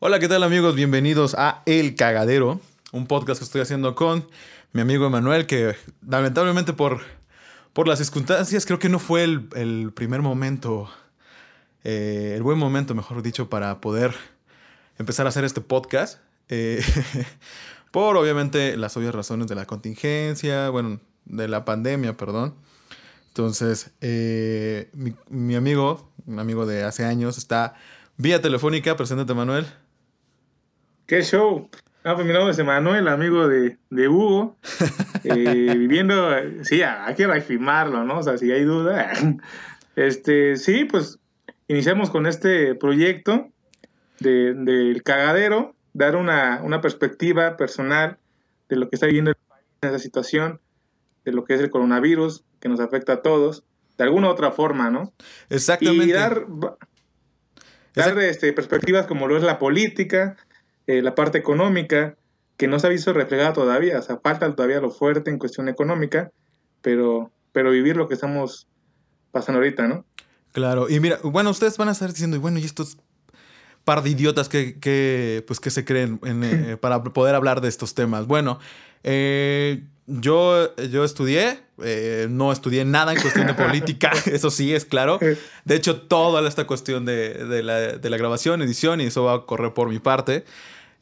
Hola, ¿qué tal amigos? Bienvenidos a El Cagadero, un podcast que estoy haciendo con mi amigo Emanuel, que lamentablemente por, por las circunstancias creo que no fue el, primer momento, eh, el buen momento, mejor dicho, para poder empezar a hacer este podcast. Eh, por obviamente las obvias razones de la contingencia, bueno, de la pandemia, perdón. Entonces, eh, mi, mi, amigo, un amigo de hace años, está vía telefónica. Preséntate, Manuel. ¿Qué show? Ah, pues mi nombre es Emanuel, amigo de, de Hugo. Eh, viviendo, sí, hay que reafirmarlo, ¿no? O sea, si hay duda. Este, sí, pues iniciamos con este proyecto del de, cagadero, dar una, una, perspectiva personal de lo que está viviendo el país en esa situación, de lo que es el coronavirus, que nos afecta a todos, de alguna u otra forma, ¿no? Exactamente. Y dar, dar este, perspectivas como lo es la política, eh, la parte económica, que no se ha visto reflejada todavía, o sea, falta todavía lo fuerte en cuestión económica, pero, pero vivir lo que estamos pasando ahorita, ¿no? Claro, y mira, bueno, ustedes van a estar diciendo, bueno, y estos par de idiotas que, que pues, que se creen eh, para poder hablar de estos temas. Bueno, eh, yo, yo estudié, no estudié nada en cuestión de política, eso sí es claro. De hecho, toda esta cuestión de, de, la, de la grabación, edición, y eso va a correr por mi parte.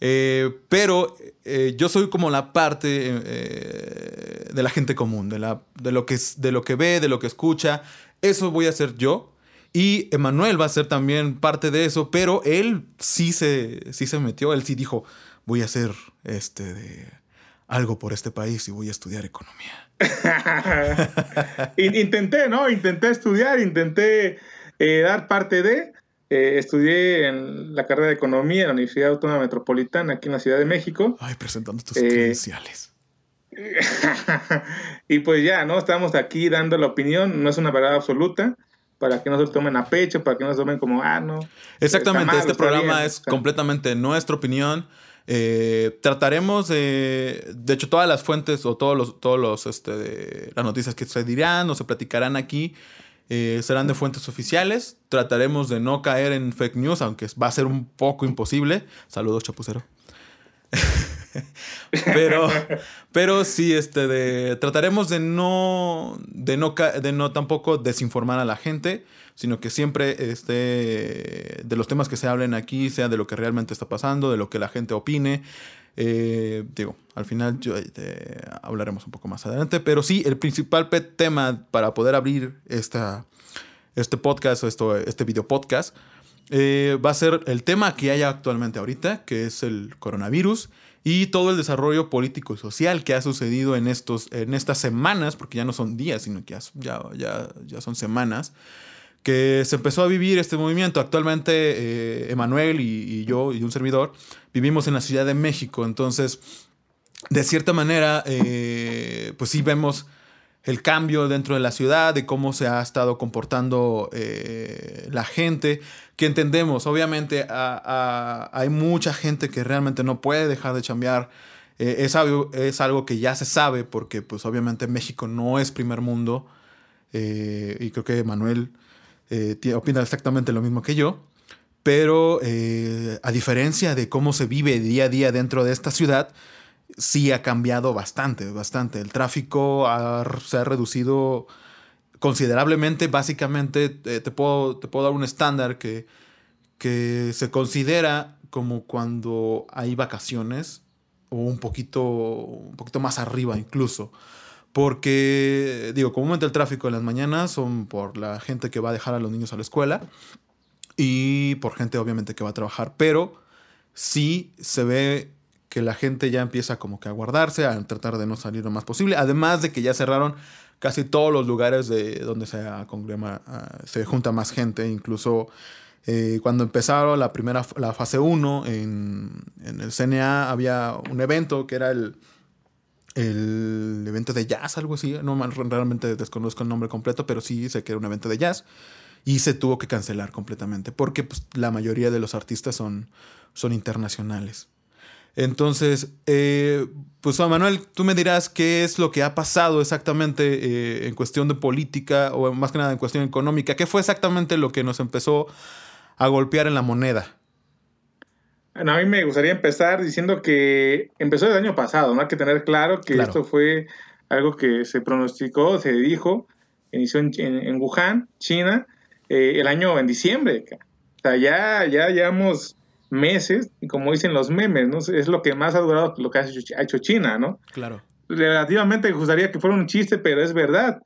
Eh, pero eh, yo soy como la parte eh, de la gente común, de, la, de, lo que, de lo que ve, de lo que escucha. Eso voy a hacer yo. Y Emanuel va a ser también parte de eso, pero él sí se, sí se metió, él sí dijo, voy a hacer este, de, algo por este país y voy a estudiar economía. intenté, ¿no? Intenté estudiar, intenté dar parte de, eh, estudié en la carrera de Economía en la Universidad Autónoma Metropolitana, aquí en la Ciudad de México. Ay, presentando tus eh, credenciales. y pues ya, ¿no? Estamos aquí dando la opinión, no es una verdad absoluta, para que no se tomen a pecho, para que no se tomen como, ah, no. Exactamente, este programa es completamente nuestra opinión. Eh, trataremos de, de hecho, todas las fuentes o todos los, todos los, este, las noticias que se dirán o se platicarán aquí eh, serán de fuentes oficiales. Trataremos de no caer en fake news, aunque va a ser un poco imposible. Saludos, chapucero. pero, pero sí, este, trataremos de no, de no, de no tampoco desinformar a la gente, sino que siempre este, de los temas que se hablen aquí sea de lo que realmente está pasando, de lo que la gente opine. Eh, digo, al final yo, eh, hablaremos un poco más adelante, pero sí, el principal tema para poder abrir esta, este podcast o esto, este video podcast eh, va a ser el tema que hay actualmente ahorita, que es el coronavirus y todo el desarrollo político y social que ha sucedido en, estos, en estas semanas, porque ya no son días, sino que ya, ya, ya son semanas que se empezó a vivir este movimiento. Actualmente, eh, Emanuel y, yo y un servidor vivimos en la Ciudad de México, entonces, de cierta manera, eh, pues sí vemos el cambio dentro de la ciudad, de cómo se ha estado comportando eh, la gente, que entendemos, obviamente hay mucha gente que realmente no puede dejar de chambear. es, algo, que ya se sabe porque pues obviamente México no es primer mundo y creo que Manuel eh, opina exactamente lo mismo que yo, pero eh, a diferencia de cómo se vive día a día dentro de esta ciudad, sí ha cambiado bastante, bastante. El tráfico se ha reducido considerablemente. Básicamente, eh, te, puedo, te puedo dar un estándar que, que se considera como cuando hay vacaciones o un poquito, un poquito más arriba incluso. Porque, digo, comúnmente el tráfico en las mañanas son por la gente que va a dejar a los niños a la escuela y por gente obviamente que va a trabajar, pero sí se ve que la gente ya empieza como que a guardarse, a tratar de no salir lo más posible, además de que ya cerraron casi todos los lugares de donde se, congrema, ah, se junta más gente, incluso eh, cuando empezaron la primera, la fase 1 en, en el CNA había un evento que era el el evento de jazz, algo así. No realmente desconozco el nombre completo, pero sí sé que era un evento de jazz. Y se tuvo que cancelar completamente porque pues, la mayoría de los artistas son, son internacionales. Entonces, eh, pues Manuel, tú me dirás qué es lo que ha pasado exactamente eh, en cuestión de política o más que nada en cuestión económica. ¿Qué fue exactamente lo que nos empezó a golpear en la moneda? A mí me gustaría empezar diciendo que empezó el año pasado, ¿no? Hay que tener claro que esto fue algo que se pronosticó, se dijo, inició en, Wuhan, China, eh, el año en diciembre. O sea, ya, ya llevamos meses, y como dicen los memes, ¿no? Es lo que más ha durado lo que ha hecho, China, ¿no? Claro. Relativamente me gustaría que fuera un chiste, pero es verdad.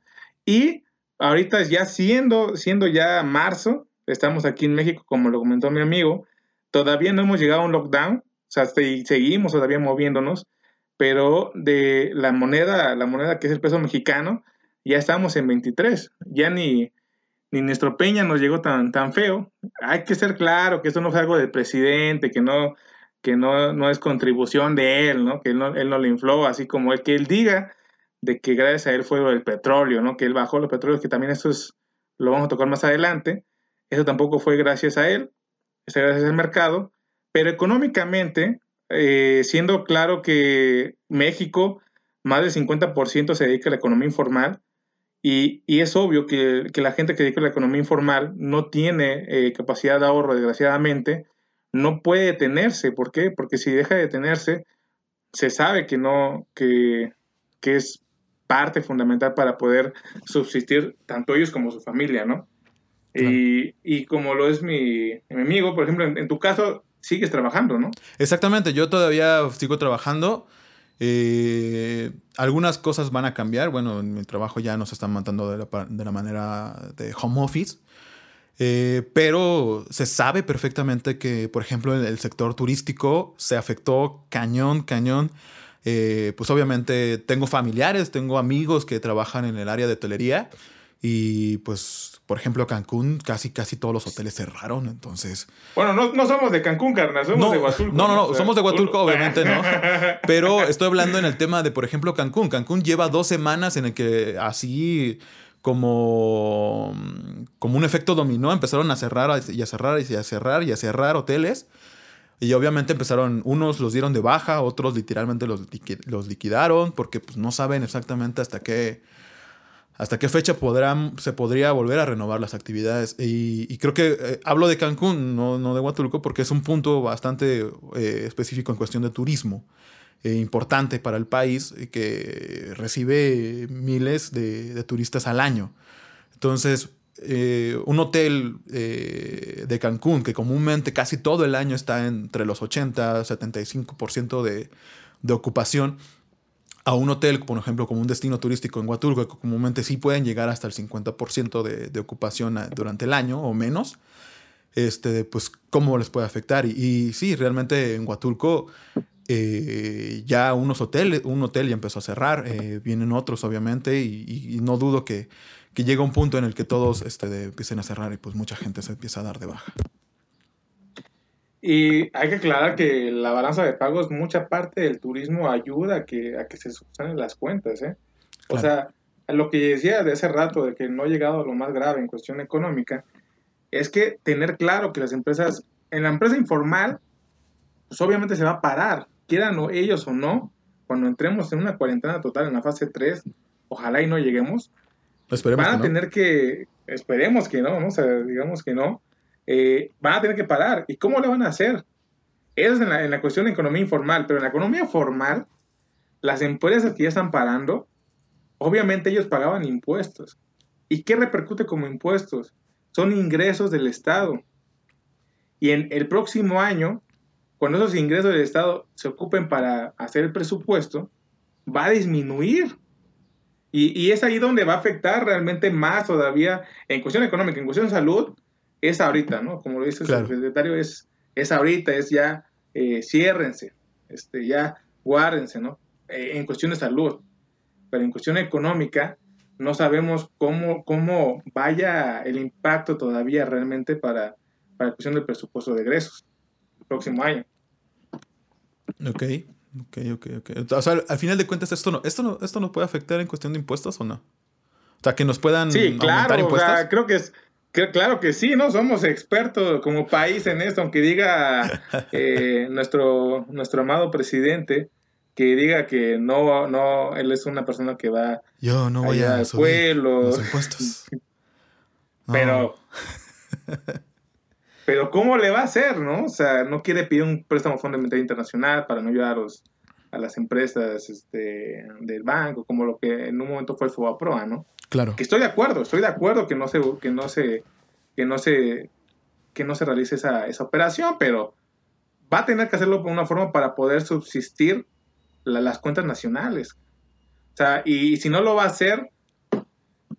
Y ahorita ya siendo, siendo ya marzo, estamos aquí en México, como lo comentó mi amigo, todavía no hemos llegado a un lockdown, o sea, seguimos todavía moviéndonos, pero de la moneda, la moneda que es el peso mexicano, ya estamos en 23, ya ni, ni nuestro Peña nos llegó tan, tan feo. Hay que ser claro que esto no es algo del presidente, que no, que no, no es contribución de él, ¿no? que él no, él no le infló, así como el que él diga de que gracias a él fue el petróleo, ¿no? que él bajó los petróleos, que también eso es, lo vamos a tocar más adelante. Eso tampoco fue gracias a él, es gracias al mercado, pero económicamente, eh, siendo claro que México, más del 50% se dedica a la economía informal, y, es obvio que, la gente que dedica a la economía informal no tiene eh, capacidad de ahorro, desgraciadamente, no puede detenerse. ¿Por qué? Porque si deja de detenerse, se sabe que no, que, que es parte fundamental para poder subsistir tanto ellos como su familia, ¿no? Y, y, como lo es mi, mi amigo, por ejemplo, en, tu caso, sigues trabajando, ¿no? Exactamente, yo todavía sigo trabajando. Eh, algunas cosas van a cambiar. Bueno, en mi trabajo ya nos están matando de la, de la manera de home office. Eh, pero se sabe perfectamente que, por ejemplo, el, el sector turístico se afectó cañón, cañón. Eh, pues obviamente tengo familiares, tengo amigos que trabajan en el área de hotelería y pues, por ejemplo, Cancún, casi, casi todos los hoteles cerraron, entonces... Bueno, no, no somos de Cancún, carnal, somos de Huatulco. No, no, no, somos de Huatulco, obviamente no. Pero estoy hablando en el tema de, por ejemplo, Cancún. Cancún lleva dos semanas en el que así como, como un efecto dominó, empezaron a cerrar y a cerrar y a cerrar y a cerrar hoteles. Y obviamente empezaron, unos los dieron de baja, otros literalmente los, los liquidaron, porque pues, no saben exactamente hasta qué, hasta qué fecha podrán, se podría volver a renovar las actividades. Y, creo que eh, hablo de Cancún, no, no, de Huatulco, porque es un punto bastante eh, específico en cuestión de turismo. Eh, importante para el país que recibe miles de, de turistas al año. Entonces, un hotel eh, de Cancún que comúnmente casi todo el año está entre los 80 75% de, de ocupación a un hotel, por ejemplo, como un destino turístico en Huatulco, que comúnmente sí pueden llegar hasta el 50% de, de, ocupación durante el año o menos, este, pues cómo les puede afectar. Y, y sí, realmente en Huatulco eh, ya unos hoteles, un hotel ya empezó a cerrar, vienen otros obviamente, y, no dudo que que llega un punto en el que todos este, empiecen a cerrar y pues mucha gente se empieza a dar de baja. Y hay que aclarar que la balanza de pagos, mucha parte del turismo ayuda a que, a que se subsanen las cuentas. ¿eh? O sea, lo que decía de hace rato, de que no ha llegado a lo más grave en cuestión económica, es que tener claro que las empresas, en la empresa informal, pues obviamente se va a parar, quieran o ellos o no, cuando entremos en una cuarentena total en la fase 3, ojalá y no lleguemos, van a tener que, esperemos que no. O sea, digamos que no, eh, van a tener que parar. ¿Y cómo lo van a hacer? Eso es en la, en la, cuestión de economía informal, pero en la economía formal, las empresas que ya están parando, obviamente ellos pagaban impuestos. ¿Y qué repercute como impuestos? Son ingresos del Estado. Y en el próximo año, cuando esos ingresos del Estado se ocupen para hacer el presupuesto, va a disminuir y, es ahí donde va a afectar realmente más todavía en cuestión económica, en cuestión de salud, es ahorita, ¿no? Como lo dice el secretario, es, es ahorita, es ya, eh, ciérrense, este, ya guárdense, ¿no? Eh, en cuestión de salud. Pero en cuestión económica, no sabemos cómo, cómo vaya el impacto todavía realmente para, para la cuestión del presupuesto de egresos el próximo año. Ok. Ok, ok, ok. O sea, al final de cuentas, esto no, esto no, esto no puede afectar en cuestión de impuestos o no? O sea, que nos puedan sí, claro, impuestos. O creo que es, claro que sí, ¿no? Somos expertos como país en esto, aunque diga eh, nuestro, nuestro amado presidente que diga que no, no, él es una persona que va Yo no voy a subir los impuestos. Pero Pero ¿cómo le va a hacer, no? O sea, no quiere pedir un préstamo Fondo Monetario Internacional para no ayudar a, los, a las empresas este, del banco, como lo que en un momento fue el FOBAPROA, ¿no? Claro. Que estoy de acuerdo, estoy de acuerdo que no se, que no se, que no se, que no se realice esa, esa operación, pero va a tener que hacerlo de una forma para poder subsistir las cuentas nacionales. O sea, y, si no lo va a hacer,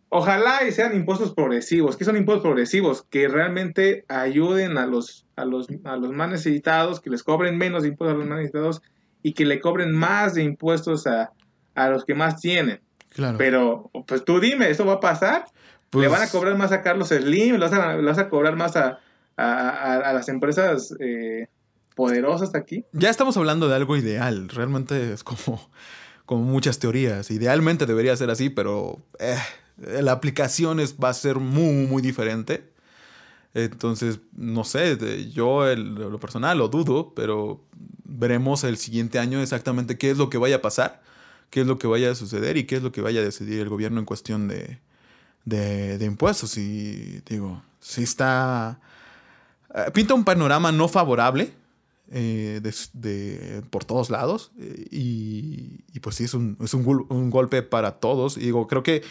ojalá y sean impuestos progresivos. ¿Qué son impuestos progresivos? Que realmente ayuden a los, a los, a los más necesitados, que les cobren menos impuestos a los más necesitados y que le cobren más de impuestos a, a los que más tienen. Claro. Pero, pues tú dime, ¿eso va a pasar? ¿Le van a pues cobrar más a Carlos Slim? ¿Le vas a, vas a cobrar más a, a, a las empresas eh, poderosas aquí? Ya estamos hablando de algo ideal. Realmente es como, como muchas teorías. Idealmente debería ser así, pero eh, la aplicación es, va a ser muy, muy diferente. Entonces, no sé, yo lo personal lo dudo, pero veremos el siguiente año exactamente qué es lo que vaya a pasar, qué es lo que vaya a suceder y qué es lo que vaya a decidir el gobierno en cuestión de, de, impuestos. Y digo, si está... Eh, pinta un panorama no favorable eh, de, por todos lados eh, y, pues sí, es, un, es un, golpe para todos. Y digo, creo que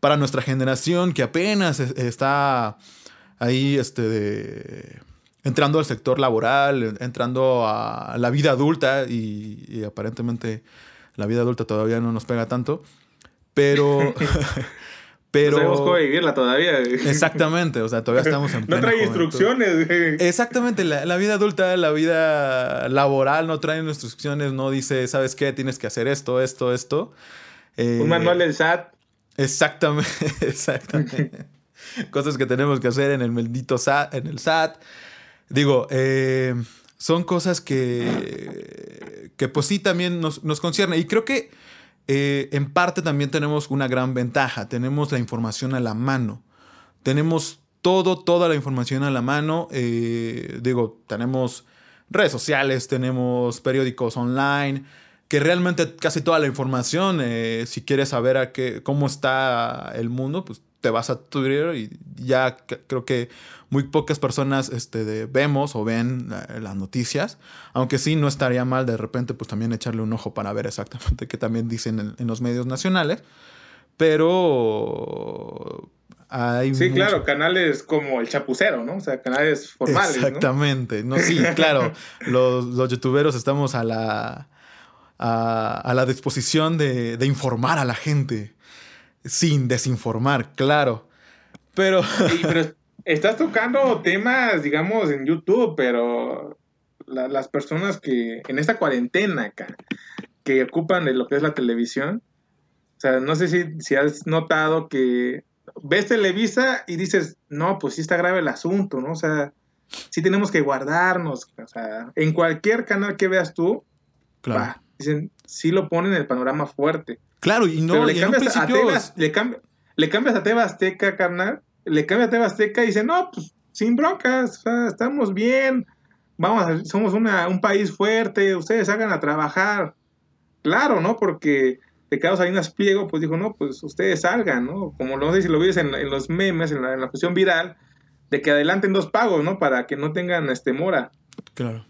para nuestra generación que apenas está ahí este, entrando al sector laboral, entrando a la vida adulta y aparentemente la vida adulta todavía no nos pega tanto, pero... Pero... No sabemos cómo vivirla todavía. Exactamente, o sea, todavía estamos en No trae instrucciones. Exactamente, la, vida adulta, la vida laboral no trae instrucciones, no dice, ¿sabes qué? Tienes que hacer esto, esto, esto. Un eh, manual del SAT. Exactamente, exactamente. Cosas que tenemos que hacer en el maldito SAT, en el SAT. Digo, eh, son cosas que, que pues sí también nos, nos concierne. Y creo que eh, en parte también tenemos una gran ventaja, tenemos la información a la mano, tenemos todo, toda la información a la mano, eh, digo, tenemos redes sociales, tenemos periódicos online, que realmente casi toda la información, si quieres saber a qué, cómo está el mundo, pues te vas a Twitter y ya creo que muy pocas personas este, vemos o ven eh, las noticias, aunque sí no estaría mal de repente pues también echarle un ojo para ver exactamente qué también dicen en, los medios nacionales, pero hay sí, claro, canales como el Chapucero, ¿no? O sea, canales formales. Exactamente, ¿no? Sí, claro, los, los youtuberos estamos a la, a, la disposición de, de, informar a la gente, sin desinformar, claro. Pero... Sí, pero estás tocando temas, digamos, en YouTube, pero las personas que en esta cuarentena acá, que ocupan de lo que es la televisión, o sea, no sé si, si has notado que ves Televisa y dices, no, pues sí está grave el asunto, ¿no? O sea, sí tenemos que guardarnos, o sea, en cualquier canal que veas tú, claro. dicen, sí lo ponen en el panorama fuerte. Claro, y no, le, cambias a Tebas, le, le cambias a Tebas Azteca, carnal, le cambia a TV Azteca y dice, no, pues sin broncas, estamos bien, vamos, somos un país fuerte, ustedes hagan a trabajar. Claro, ¿no? Porque Ricardo Salinas Pliego, pues dijo, no, pues ustedes salgan, ¿no? Como no sé si lo viste en, los memes, en la, en cuestión viral, de que adelanten dos pagos, ¿no? Para que no tengan este mora. Claro.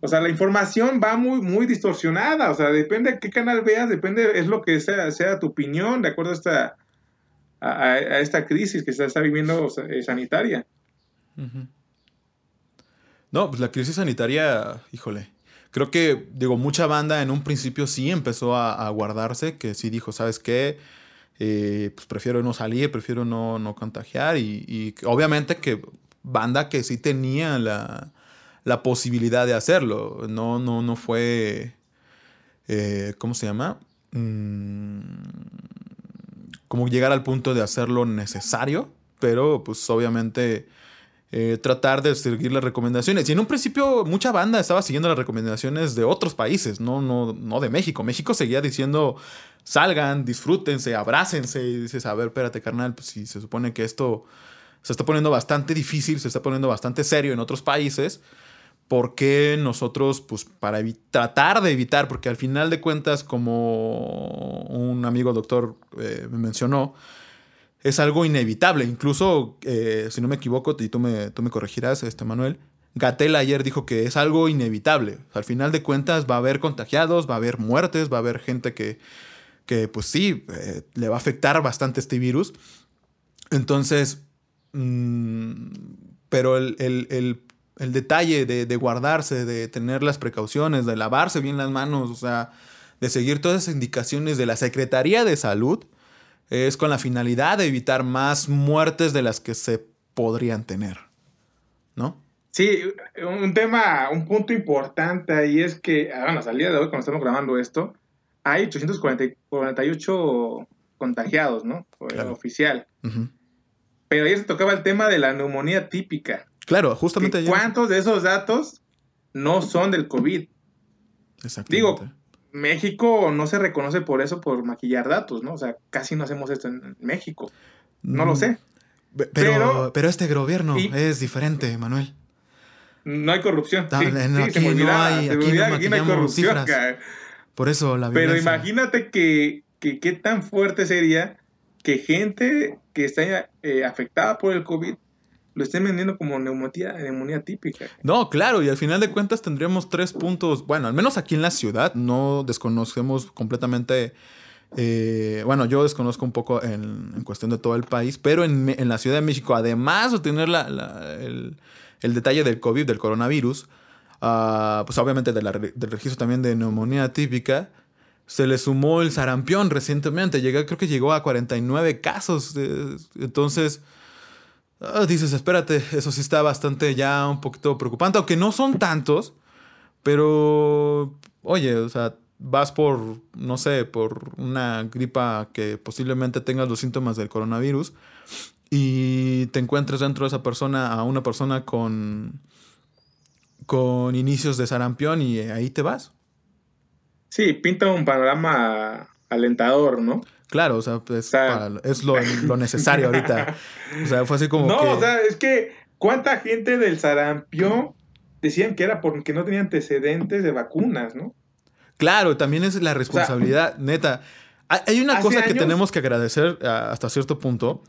O sea, la información va muy, muy distorsionada. O sea, depende de qué canal veas, depende, es lo que sea, sea tu opinión, de acuerdo a esta a, esta crisis que se está viviendo eh, sanitaria. No, pues la crisis sanitaria, híjole. Creo que, digo, mucha banda en un principio sí empezó a, guardarse, que sí dijo, ¿sabes qué? Eh, pues prefiero no salir, prefiero no, no contagiar. Y, obviamente que banda que sí tenía la, la posibilidad de hacerlo. No, no, no fue. Eh, ¿Cómo se llama? Mm, como llegar al punto de hacerlo necesario, pero pues obviamente eh, tratar de seguir las recomendaciones. Y en un principio mucha banda estaba siguiendo las recomendaciones de otros países, no, no, no de México. México seguía diciendo, salgan, disfrútense, abrácense. Y dices, a ver, espérate, carnal, pues si se supone que esto se está poniendo bastante difícil, se está poniendo bastante serio en otros países. ¿Por qué nosotros, pues para tratar de evitar, porque al final de cuentas, como un amigo doctor eh, me mencionó, es algo inevitable. Incluso, eh, si no me equivoco, y tú me, tú me corregirás, este Manuel, Gatel ayer dijo que es algo inevitable. al final de cuentas va a haber contagiados, va a haber muertes, va a haber gente que, que pues sí, eh, le va a afectar bastante este virus. Entonces, mm, pero el, detalle de, de, guardarse, de tener las precauciones, de lavarse bien las manos, o sea, de seguir todas esas indicaciones de la Secretaría de Salud, es con la finalidad de evitar más muertes de las que se podrían tener, ¿no? Sí, un tema, un punto importante ahí es que, ah, bueno, al día de hoy, cuando estamos grabando esto, hay 848 contagiados, ¿no? Oficial. Pero ahí se tocaba el tema de la neumonía típica. Claro, justamente ayer. ¿Cuántos de esos datos no son del COVID? Exactamente. Digo, México no se reconoce por eso, por maquillar datos, ¿no? O sea, casi no hacemos esto en México. No lo mm. sé. Pero, pero, este gobierno es diferente, Manuel. No hay corrupción. sí, aquí, no hay, aquí, no hay corrupción. Por eso la Pero imagínate que, qué tan fuerte sería que gente que está eh, afectada por el COVID lo estén vendiendo como neumonía, neumonía típica. No, claro, y al final de cuentas tendríamos tres puntos, bueno, al menos aquí en la ciudad, no desconocemos completamente, eh, bueno, yo desconozco un poco en, cuestión de todo el país, pero en, la Ciudad de México, además de tener el, el detalle del COVID, del coronavirus, uh, pues obviamente del registro también de neumonía típica, se le sumó el sarampión recientemente, llegó, creo que llegó a 49 casos, entonces... Ah, dices, espérate, eso sí está bastante ya un poquito preocupante, aunque no son tantos, pero, oye, o sea, vas por, no sé, por una gripa que posiblemente tengas los síntomas del coronavirus y te encuentres dentro de esa persona a una persona con, con inicios de sarampión y ahí te vas. Sí, pinta un panorama alentador, ¿no? Claro, o sea, pues, es lo, necesario ahorita. O sea, fue así como. No, o sea, es que ¿cuánta gente del sarampión decían que era porque no tenía antecedentes de vacunas, ¿no? Claro, también es la responsabilidad, neta. Hay una cosa que tenemos que agradecer hasta cierto punto,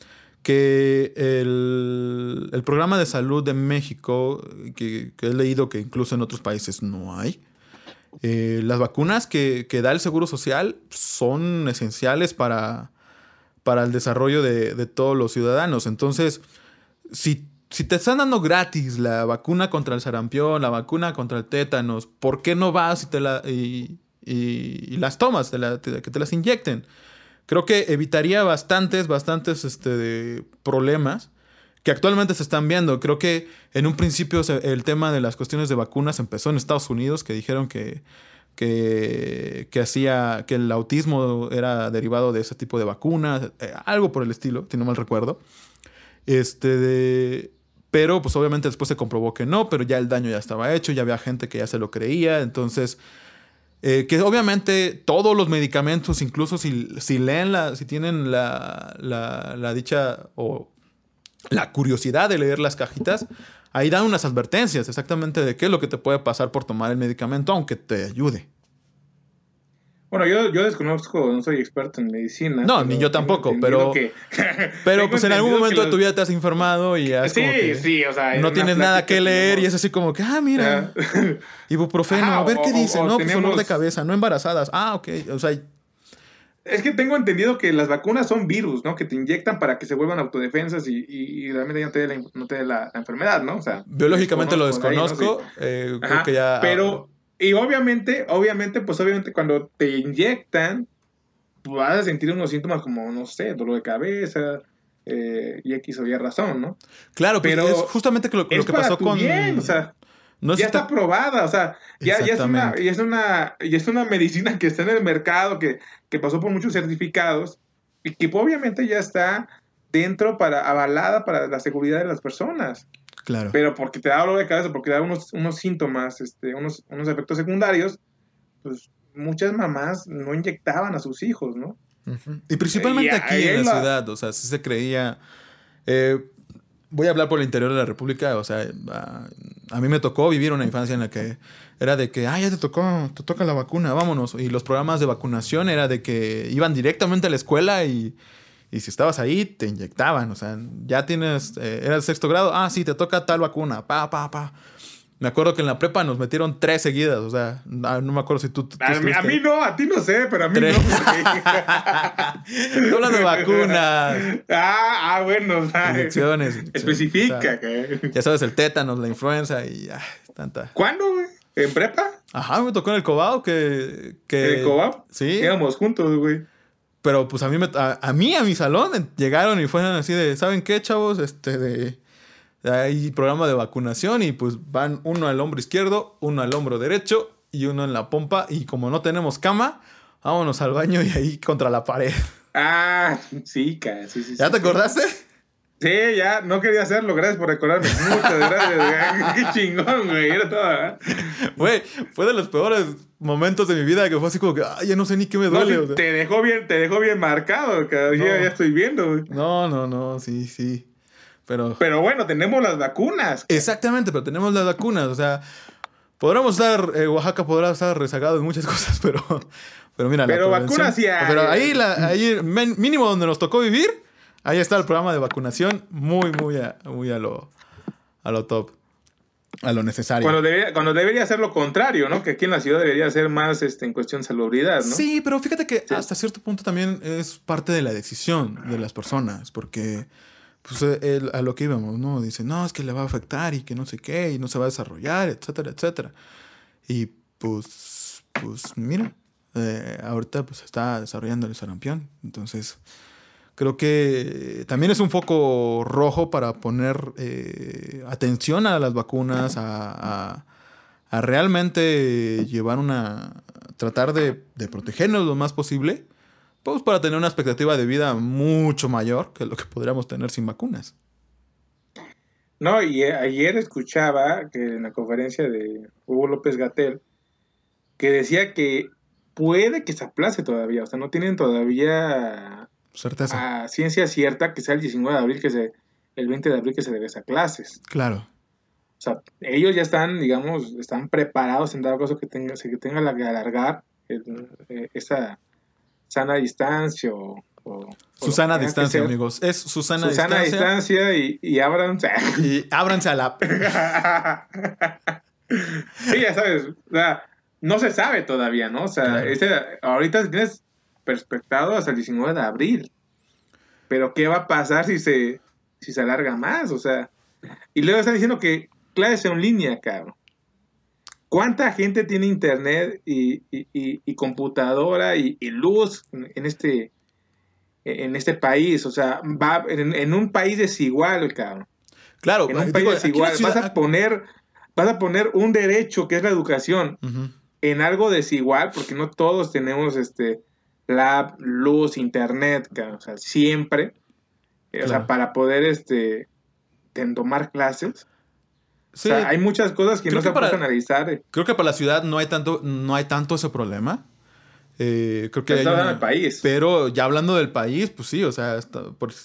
que el, programa de salud de México, que, he leído que incluso en otros países no hay, eh, las vacunas que, da el Seguro Social son esenciales para, para el desarrollo de, todos los ciudadanos. Entonces, si, si, te están dando gratis la vacuna contra el sarampión, la vacuna contra el tétanos, ¿por qué no vas y, te la, y, las tomas, que te las inyecten? creo que evitaría bastantes, bastantes este, problemas que actualmente se están viendo. Creo que en un principio el tema de las cuestiones de vacunas empezó en Estados Unidos, que dijeron que, que, hacía, que el autismo era derivado de ese tipo de vacunas, eh, algo por el estilo, si no mal recuerdo. Este pero pues obviamente después se comprobó que no, pero ya el daño ya estaba hecho, ya había gente que ya se lo creía, entonces eh, que obviamente todos los medicamentos, incluso si, si leen la, si tienen la, la, dicha o la curiosidad de leer las cajitas, ahí dan unas advertencias exactamente de qué es lo que te puede pasar por tomar el medicamento, aunque te ayude. Bueno, yo, yo desconozco, no soy experto en medicina. No, ni yo tampoco, pero. pero pues en algún momento de tu vida te has informado y has. Sí, sí, o sea. No tienes nada que leer y es así como que, ah, mira. ibuprofeno, a ver qué dice. no, pues dolor de cabeza, no embarazadas. Ah, ok. O sea. Es que tengo entendido que las vacunas son virus, ¿no? Que te inyectan para que se vuelvan autodefensas y, y, realmente no te dé la, no te la, enfermedad, ¿no? O sea. Biológicamente lo desconozco. eh, creo que ya. Pero y obviamente, obviamente, pues obviamente cuando te inyectan, vas a sentir unos síntomas como, no sé, dolor de cabeza, eh, y X o Y razón, ¿no? Claro, pero es justamente lo, que pasó con... Bien, o sea, ya está probada, o sea, ya, es una, y es una, y es una medicina que está en el mercado, que, que pasó por muchos certificados, y que obviamente ya está dentro para, avalada para la seguridad de las personas. Claro. Pero porque te da dolor de cabeza, porque da unos, unos síntomas, este, unos, unos efectos secundarios, pues muchas mamás no inyectaban a sus hijos, ¿no? Y principalmente aquí en la, ciudad, o sea, si se creía... Eh, voy a hablar por el interior de la República, o sea, a, mí me tocó vivir una infancia en la que era de que, ah, ya te tocó, te toca la vacuna, vámonos. Y los programas de vacunación era de que iban directamente a la escuela y Y si estabas ahí, te inyectaban. O sea, ya tienes, eh, era el sexto grado, ah, sí, te toca tal vacuna, pa, pa, pa. Me acuerdo que en la prepa nos metieron tres seguidas, o sea, no me acuerdo si tú... a, mí, no, a ti no sé, pero a mí no. Estoy hablando de vacunas. Ah, ah bueno. Inyecciones. Especifica. ya sabes, el tétanos, la influenza y ah, tanta. ¿Cuándo, güey? ¿En prepa? Ajá, me tocó en el Cobao que... que ¿En el Cobao? Sí. Íbamos juntos, güey. Pero pues a mí, a, a, mí, a mi salón, llegaron y fueron así de, ¿saben qué, chavos? Este, de hay programa de vacunación y pues van uno al hombro izquierdo, uno al hombro derecho y uno en la pompa. Y como no tenemos cama, vámonos al baño y ahí contra la pared. Ah, sí, sí, sí. ¿Ya te acordaste? Sí, ya, no quería hacerlo, gracias por recordarme. Muchas gracias, qué chingón, güey. Era todo, Güey, fue de los peores momentos de mi vida que fue así como que, ay, ya no sé ni qué me duele. Te dejó bien, te dejó bien marcado, ya estoy viendo, güey. No, no, no, sí, sí. Pero, pero bueno, tenemos las vacunas. Exactamente, pero tenemos las vacunas. O sea, podremos estar, eh, Oaxaca podrá estar rezagado en muchas cosas, pero, pero mira. Pero vacunas sí Pero ahí, ahí, mínimo donde nos tocó vivir, ahí está el programa de vacunación muy, muy a, muy a, lo, a lo top. A lo necesario. Cuando debería, cuando debería ser lo contrario, ¿no? Que aquí en la ciudad debería ser más este, en cuestión de salubridad, ¿no? Sí, pero fíjate que hasta cierto punto también es parte de la decisión de las personas, porque pues él, a lo que íbamos, ¿no? Dice, no, es que le va a afectar y que no sé qué, y no se va a desarrollar, etcétera, etcétera. Y pues, pues mira, eh, ahorita pues está desarrollando el sarampión. Entonces, creo que también es un foco rojo para poner eh, atención a las vacunas, a, realmente llevar una, tratar de protegernos lo más posible pues para tener una expectativa de vida mucho mayor que lo que podríamos tener sin vacunas. No, y eh, ayer escuchaba que en la conferencia de Hugo López Gatel que decía que puede que se aplace todavía, o sea, no tienen todavía certeza a ciencia cierta que sea el 19 de abril que se el 20 de abril que se regresa a clases. Claro. O sea, ellos ya están, digamos, están preparados en dar caso que tenga, que tenga que alargar eh, esa sana distancia o... Sana distancia, amigos. Es Susana, Susana distancia. y, y ábranse. Y ábranse a la... sí, ya sabes. no se sabe todavía, ¿no? O sea, ahorita tienes perspectado hasta el 19 de abril. Pero ¿qué va a pasar si se, si se alarga más? O sea, y luego están diciendo que clases en línea, cabrón. ¿Cuánta gente tiene internet y, computadora y, luz en este, en este país? O sea, va en, un país desigual, cabrón. Claro, en un país desigual. Vas a poner, vas a poner un derecho que es la educación en algo desigual, porque no todos tenemos este lab, luz, internet, o sea, siempre. O sea, para poder este tomar clases hay muchas cosas que no se pueden analizar. Eh. Creo que para la ciudad no hay tanto, no hay tanto ese problema. Eh, creo que el país. Pero ya hablando del país, pues sí, o sea,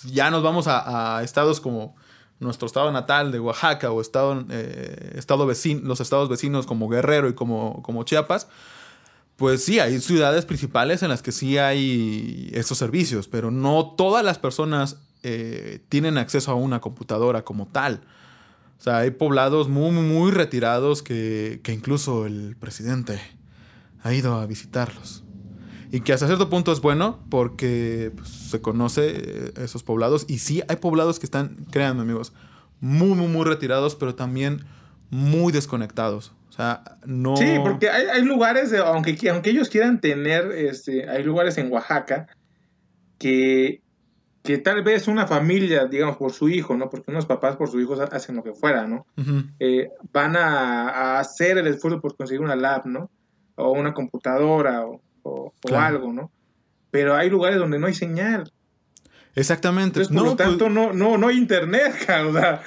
ya nos vamos a, estados como nuestro estado natal de Oaxaca o estado, eh, estado vecino, los estados vecinos como Guerrero y como, como Chiapas. Pues sí, hay ciudades principales en las que sí hay estos servicios, pero no todas las personas tienen acceso a una computadora como tal. O sea, hay poblados muy, muy retirados que, incluso el presidente ha ido a visitarlos. Y que hasta cierto punto es bueno porque pues, se conoce eh, esos poblados. Y sí, hay poblados que están, créanme amigos, muy, muy, muy retirados, pero también muy desconectados. O sea, no... Sí, porque hay, lugares, aunque, aunque ellos quieran tener, este, hay lugares en Oaxaca que que tal vez una familia, digamos, por su hijo, ¿no? Porque unos papás por su hijo hacen lo que fuera, ¿no? Eh, van a, hacer el esfuerzo por conseguir una lab, ¿no? O una computadora o, algo, ¿no? Pero hay lugares donde no hay señal. Exactamente. Entonces, por lo pues tanto, no, no, no hay internet, cara.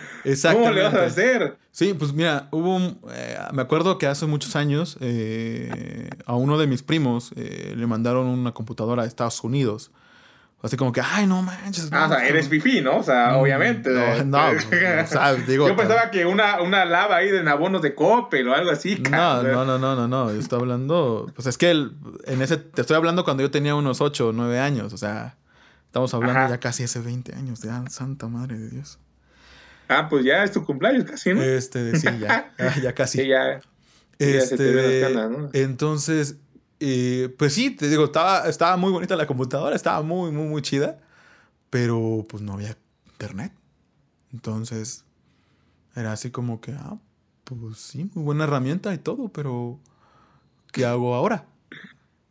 ¿Cómo le vas a hacer? Sí, pues mira, hubo un, eh, me acuerdo que hace muchos años eh, a uno de mis primos le mandaron una computadora a Estados Unidos Así como que, ay, no manches. Ah, o sea, eres fifí, ¿no? O sea, mm, obviamente. No, no o sea, digo. Yo pensaba que una, una lava ahí de nabonos de Coppel o algo así. No, no, no, no, no, no. Yo estoy hablando. Pues es que en ese. Te estoy hablando cuando yo tenía unos 8 o 9 años. O sea, Estamos hablando ya casi hace 20 años, de santa madre de Dios. Ah, pues ya es tu cumpleaños casi, ¿no? Este, sí, ya, ya, casi. Sí, ya, este, Entonces, eh, pues sí, te digo, estaba, estaba muy bonita la computadora, estaba muy, muy, muy chida, pero pues no había internet. Entonces, era así como que, ah, pues sí, muy buena herramienta y todo, pero ¿qué hago ahora?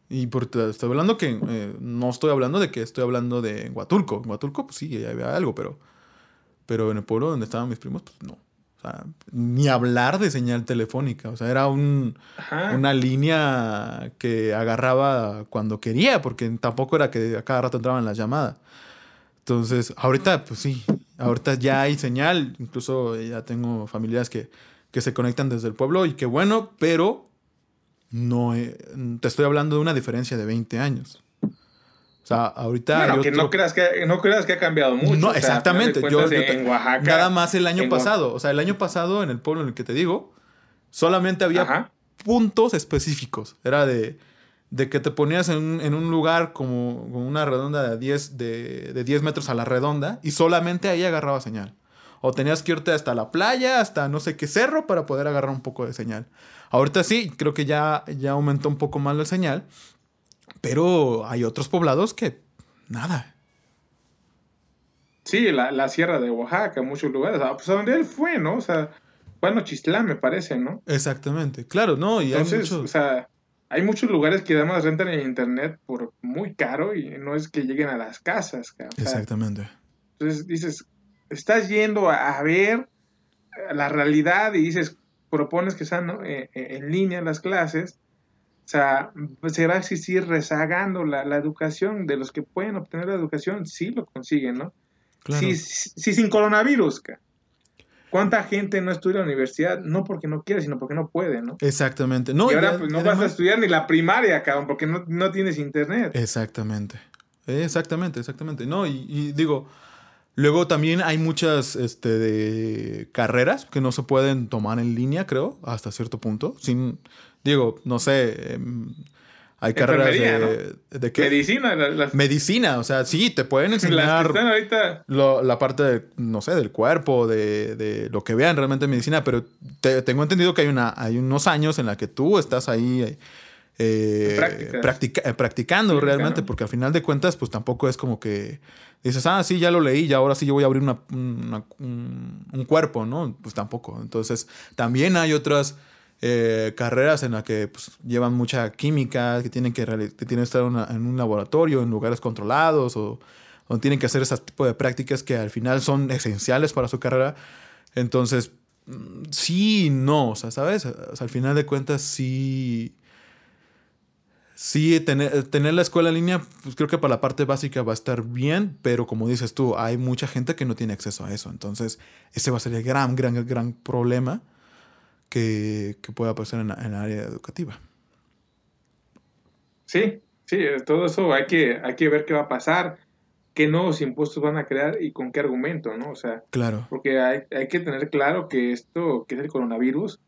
Y por, estoy hablando que, eh, no estoy hablando de que estoy hablando de Huatulco. En Huatulco, pues sí, había algo, pero, pero en el pueblo donde estaban mis primos, pues no. O sea, ni hablar de señal telefónica. O sea, era un, una línea que agarraba cuando quería, porque tampoco era que a cada rato entraban las llamadas. Entonces, ahorita, pues sí, ahorita ya hay señal. Incluso ya tengo familias que, que se conectan desde el pueblo y qué bueno, pero no te estoy hablando de una diferencia de 20 años. O sea, ahorita. Bueno, que no creas que no creas que ha cambiado mucho. No, exactamente. Yo, en Oaxaca. Nada más el año pasado. O sea, el año pasado en el pueblo en el que te digo, solamente había puntos específicos. Era de, de que te ponías en, en un lugar como, como, una redonda de 10, de, de 10 metros a la redonda y solamente ahí agarraba señal. O tenías que irte hasta la playa, hasta no sé qué cerro para poder agarrar un poco de señal. Ahorita sí, creo que ya, ya aumentó un poco más la señal. Pero hay otros poblados que nada. Sí, la, la sierra de Oaxaca, muchos lugares. Ah, pues a donde él fue, ¿no? O sea, bueno, Chistlán me parece, ¿no? Exactamente, claro, ¿no? Y Entonces, hay muchos... o sea, hay muchos lugares que además rentan en internet por muy caro y no es que lleguen a las casas. Exactamente. Entonces dices, estás yendo a, ver la realidad y dices, propones que sean eh, eh, en línea las clases o sea, se va a existir rezagando la, educación de los que pueden obtener la educación, sí lo consiguen, ¿no? Claro. Si, sin coronavirus, ¿cuánta gente no estudia en la universidad? No porque no quiere, sino porque no puede, ¿no? Exactamente. No, y ahora pues, no vas a estudiar ni la primaria, cabrón, porque no, no tienes internet. Exactamente. Exactamente, exactamente. No, y, digo, luego también hay muchas este, de carreras que no se pueden tomar en línea, creo, hasta cierto punto, sin Digo, no sé, em, hay carreras de, de, qué? Medicina. Medicina, o sea, sí, te pueden enseñar la parte, de, no sé, del cuerpo, de, de, lo que vean realmente en medicina, pero tengo entendido que hay, una, hay unos años en la que tú estás ahí eh, eh, practicando realmente, porque al final de cuentas, pues tampoco es como que dices, ah, sí, ya lo leí, y ahora sí yo voy a abrir una, un, un cuerpo, ¿no? Pues tampoco. Entonces, también hay otras eh, carreras en las que pues, llevan mucha química, que tienen que, tienen que estar en un laboratorio, en lugares controlados, o donde tienen que hacer ese tipo de prácticas que al final son esenciales para su carrera. Entonces, mm, sí no, o sea, ¿sabes? al final de cuentas, sí. Sí, tener, tener la escuela en línea, pues creo que para la parte básica va a estar bien, pero como dices tú, hay mucha gente que no tiene acceso a eso. Entonces, ese va a ser el gran, gran, gran problema que, pueda pasar en, el área educativa. Sí, sí, todo eso hay que, hay que ver qué va a pasar, qué nuevos impuestos van a crear y con qué argumento, ¿no? O sea, claro. porque hay, que tener claro que esto, que es el coronavirus,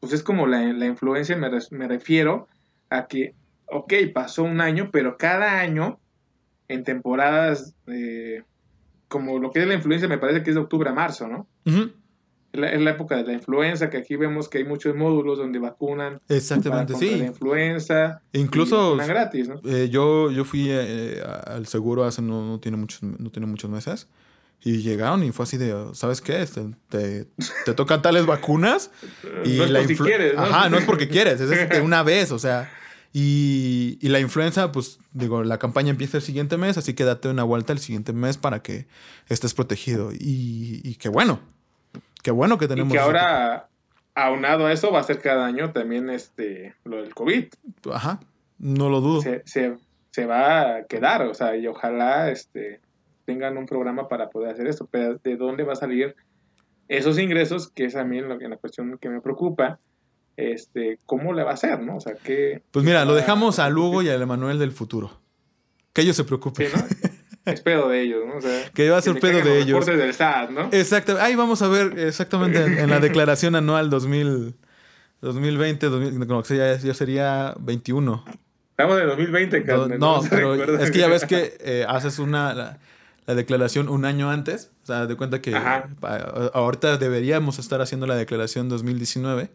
pues es como la, la influencia, me, me refiero a que, ok, pasó un año, pero cada año, en temporadas, como lo que es la influencia, me parece que es de octubre a marzo, ¿no? Es la, época de la influenza, que aquí vemos que hay muchos módulos donde vacunan. Exactamente, sí. La influenza. Incluso. gratis, ¿no? Eh, yo, yo fui eh, al seguro hace no, tiene muchos, no tiene muchos meses. Y llegaron y fue así de, ¿sabes qué? Este, te, te, tocan tales vacunas. Y no es la porque quieres, ¿no? Ajá, no es porque quieres, es de una vez, o sea. Y, y, la influenza, pues digo, la campaña empieza el siguiente mes, así que date una vuelta el siguiente mes para que estés protegido. Y, y qué bueno, Qué bueno que tenemos. Y que ahora, aunado a eso, va a ser cada año también este lo del COVID. Ajá, no lo dudo. Se, va a quedar, o sea, y ojalá este, tengan un programa para poder hacer esto. Pero ¿de dónde va a salir esos ingresos? Que es a mí lo, la cuestión que me preocupa. Este, ¿Cómo le va a hacer, no? O sea, que... Pues mira, lo dejamos a Lugo y a Emanuel del futuro. Que ellos se preocupen. es pedo de ellos, ¿no? O sea, que va a ser pedo de ellos. del SAT, ¿no? Exacto. Ahí vamos a ver exactamente en, la declaración anual 2000, 2020, 2000, no, ya, ya sería 21. Estamos en 2020, carnal. No, pero es que ya ves que eh, haces una la, declaración un año antes. O sea, de cuenta que ahorita deberíamos estar haciendo la declaración 2019.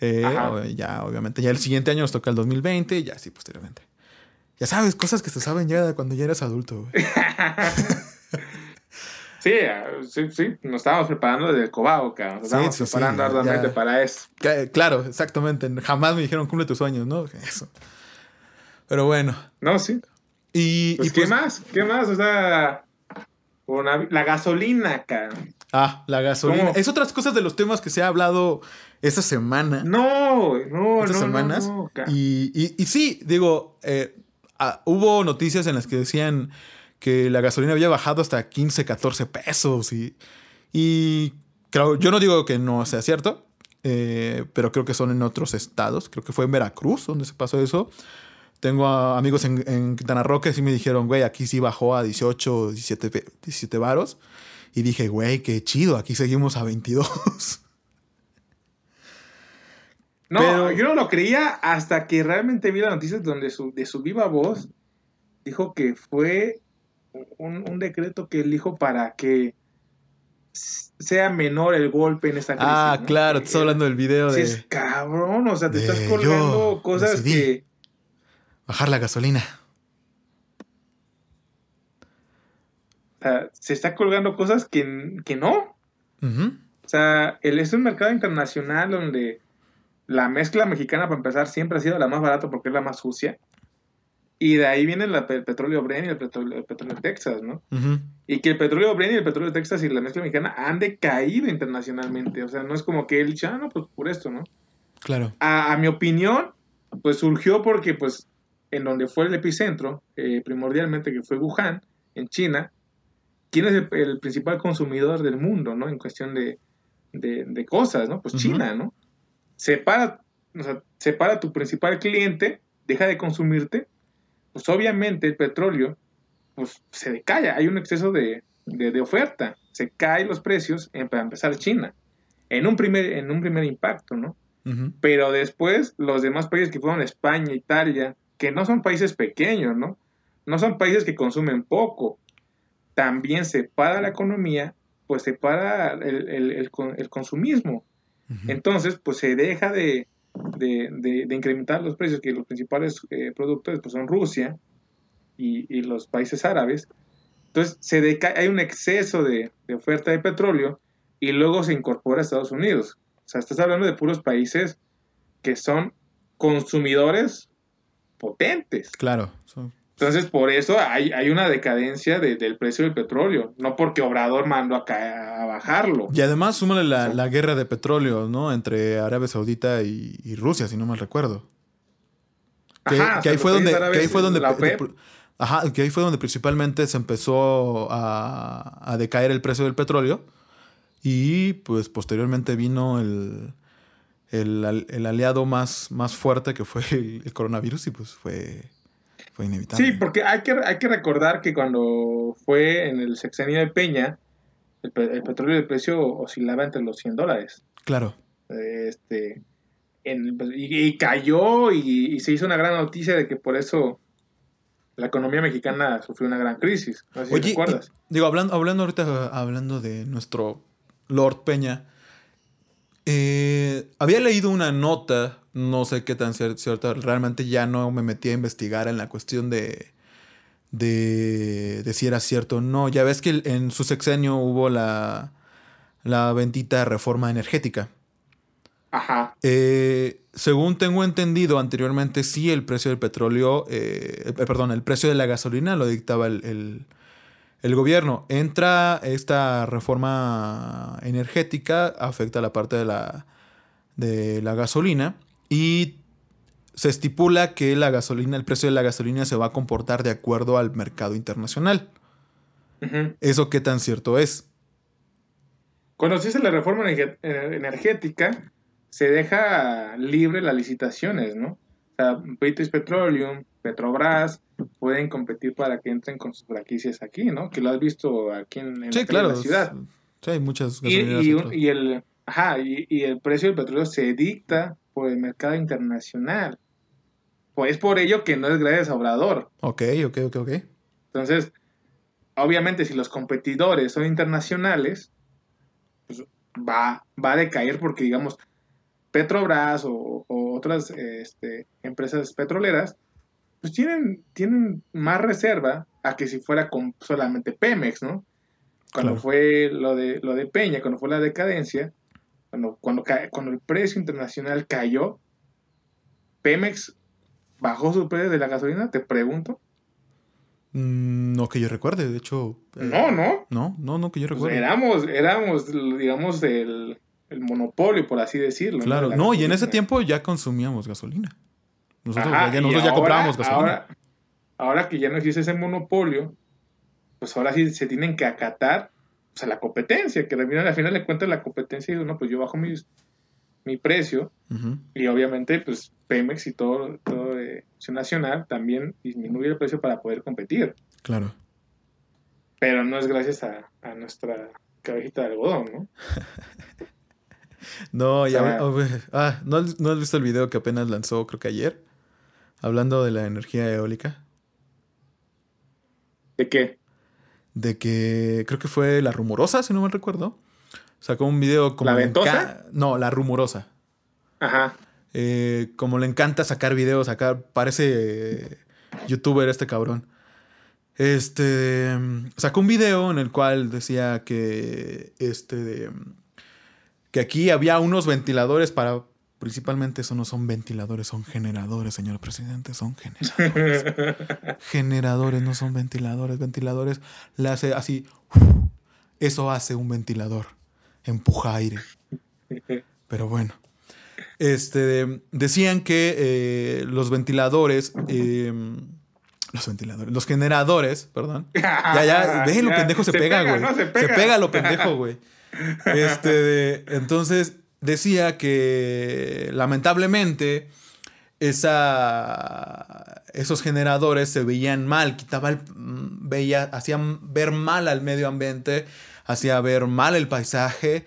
Eh, ya, obviamente, ya el siguiente año nos toca el 2020 y ya sí, posteriormente. Ya sabes, cosas que se saben ya cuando ya eres adulto, Sí, sí, sí, nos estábamos preparando desde el Cobao, cabrón. Nos estábamos preparando arduamente para eso. Claro, exactamente. Jamás me dijeron cumple tus sueños, ¿no? Eso. Pero bueno. No, sí. Y, pues, ¿qué pues más? ¿Qué más? O sea, la gasolina, cabrón. Ah, la gasolina. Es otras cosas de los temas que se ha hablado esta semana. No, no, estas no, semanas. y, y, y, sí, digo, eh, ah, hubo noticias en las que decían que la gasolina había bajado hasta 15, 14 pesos y, y yo no digo que no sea cierto, eh, pero creo que son en otros estados, creo que fue en Veracruz donde se pasó eso. Tengo amigos en, en Quintana Roo que sí me dijeron, güey, aquí sí bajó a 18, 17, 17 varos. Y dije, güey, qué chido, aquí seguimos a 22. No, yo no lo creía hasta que realmente vi las noticias donde su, de su viva voz dijo que fue un, decreto que elijo para que sea menor el golpe en esta crisis. Ah, claro, te estás hablando del video de. Es cabrón, o sea, te estás colgando cosas que. Bajar la gasolina. O sea, se está colgando cosas que, que no. O sea, el, es un mercado internacional donde la mezcla mexicana, para empezar, siempre ha sido la más barata porque es la más sucia. Y de ahí viene el petróleo Bren y el petróleo, el petróleo Texas, ¿no? Y que el petróleo Bren y el petróleo Texas y la mezcla mexicana han decaído internacionalmente. O sea, no es como que él dice, ah, no, pues por esto, ¿no? Claro. A, mi opinión, pues surgió porque, pues, en donde fue el epicentro, eh, primordialmente que fue Wuhan, en China, ¿quién es el, principal consumidor del mundo, ¿no? En cuestión de, de, cosas, ¿no? Pues China, ¿no? Separa, o sea, separa a tu principal cliente, deja de consumirte pues obviamente el petróleo pues se decae, hay un exceso de, oferta, se caen los precios en, para empezar China, en un primer, en un primer impacto, ¿no? Pero después los demás países que fueron España, Italia, que no son países pequeños, ¿no? No son países que consumen poco, también se para la economía, pues se para el, el, el, consumismo. Entonces, pues se deja de, de, incrementar los precios, que los principales eh, productores pues, son Rusia y, los países árabes. Entonces se hay un exceso de, oferta de petróleo y luego se incorpora a Estados Unidos. O sea, estás hablando de puros países que son consumidores potentes. Claro, entonces, por eso hay, hay una decadencia del precio del petróleo, no porque Obrador mandó a, a bajarlo. Y además, súmale la, la, guerra de petróleo, ¿no? Entre Arabia Saudita y, Rusia, si no mal recuerdo. Que, que ahí fue donde, que ahí fue donde, ajá, que ahí fue donde principalmente se empezó a, a, decaer el precio del petróleo y pues posteriormente vino el, el, el aliado más, más fuerte que fue el coronavirus y pues fue fue inevitable. Sí, porque hay que, hay que recordar que cuando fue en el sexenio de Peña, el, petróleo de precio oscilaba entre los 100 dólares. Claro. Este, y, cayó y, se hizo una gran noticia de que por eso la economía mexicana sufrió una gran crisis. No sé si recuerdas. digo, hablando, hablando ahorita, hablando de nuestro Lord Peña, eh, había leído una nota no sé qué tan cierto. Realmente ya no me metí a investigar en la cuestión de, de, si era cierto o no. Ya ves que en su sexenio hubo la, la bendita reforma energética. Ajá. Eh, según tengo entendido anteriormente, sí el precio del petróleo, eh, eh, perdón, el precio de la gasolina lo dictaba el, el, gobierno. Entra esta reforma energética, afecta la parte de la, de la gasolina y se estipula que la gasolina, el precio de la gasolina se va a comportar de acuerdo al mercado internacional. ¿Eso qué tan cierto es? Cuando se hace la reforma energética, se deja libre las licitaciones, ¿no? O sea, British Petroleum, Petrobras, pueden competir para que entren con sus franquicias aquí, ¿no? Que lo has visto aquí en, la ciudad. Sí, hay muchas gasolineras. Y, el, ajá, y, el precio del petróleo se dicta por el mercado internacional. pues por ello que no es gracias a Obrador. Ok, ok, ok, ok. Entonces, obviamente si los competidores son internacionales, pues va, va a decaer porque, digamos, Petrobras o, otras este, empresas petroleras, pues tienen, tienen más reserva a que si fuera con solamente Pemex, ¿no? Cuando fue lo de, lo de Peña, cuando fue la decadencia, cuando, cuando, cuando el precio internacional cayó, Pemex bajó su precio de la gasolina, te pregunto. Mm, no que yo recuerde, de hecho. Eh, no, no. No, no, que yo pues recuerde. éramos, éramos, digamos, el, el, monopolio, por así decirlo. Claro, no, y en ese tiempo ya consumíamos gasolina. Nosotros, ya, nosotros ya comprábamos gasolina. Ahora, que ya no existe ese monopolio, pues ahora sí se tienen que acatar pues, a la competencia, que al final, al final le cuenta la competencia y digo, no, pues yo bajo mis mi precio y obviamente pues Pemex y todo, todo eh, nacional también disminuye el precio para poder competir. Claro. Pero no es gracias a, nuestra cabecita de algodón, ¿no? no, ya, ah, ¿no, ¿no has visto el video que apenas lanzó creo que ayer? Hablando de la energía eólica. ¿De qué? De que creo que fue la rumorosa, si no mal recuerdo Sacó un video como... ¿La ventosa? No, la rumorosa. Ajá. Eh, como le encanta sacar videos, acá parece youtuber este cabrón. Este sacó un video en el cual decía que este que aquí había unos ventiladores para principalmente eso no son ventiladores, son generadores, señor presidente, son generadores. generadores no son ventiladores, ventiladores le hace así eso hace un ventilador empuja aire. Pero bueno. Este, decían que eh, los ventiladores, em, los ventiladores, los generadores, perdón. Ya, ya, ve lo pendejo se, pega, güey. se, pega. lo pendejo, güey. Este, entonces decía que lamentablemente esa, esos generadores se veían mal, quitaba el, veía, hacían ver mal al medio ambiente hacía ver mal el paisaje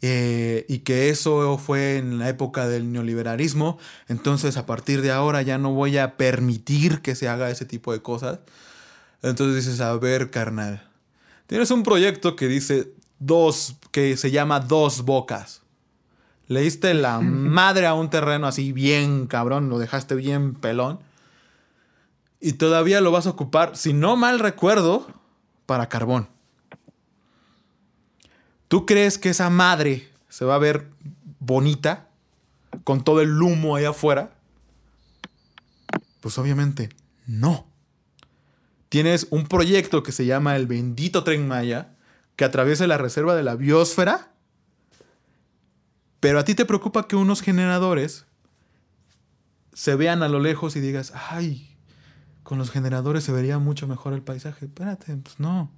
eh, y que eso fue en la época del neoliberalismo. Entonces a partir de ahora ya no voy a permitir que se haga ese tipo de cosas. Entonces dices, a ver, carnal, tienes un proyecto que dice dos, que se llama Dos Bocas. Le diste la madre a un terreno así bien cabrón, lo dejaste bien pelón. Y todavía lo vas a ocupar, si no mal recuerdo, para carbón. ¿Tú crees que esa madre se va a ver bonita con todo el humo ahí afuera? Pues obviamente no. Tienes un proyecto que se llama el bendito Tren Maya, que atraviesa la reserva de la biosfera, pero a ti te preocupa que unos generadores se vean a lo lejos y digas, ay, con los generadores se vería mucho mejor el paisaje. Espérate, pues no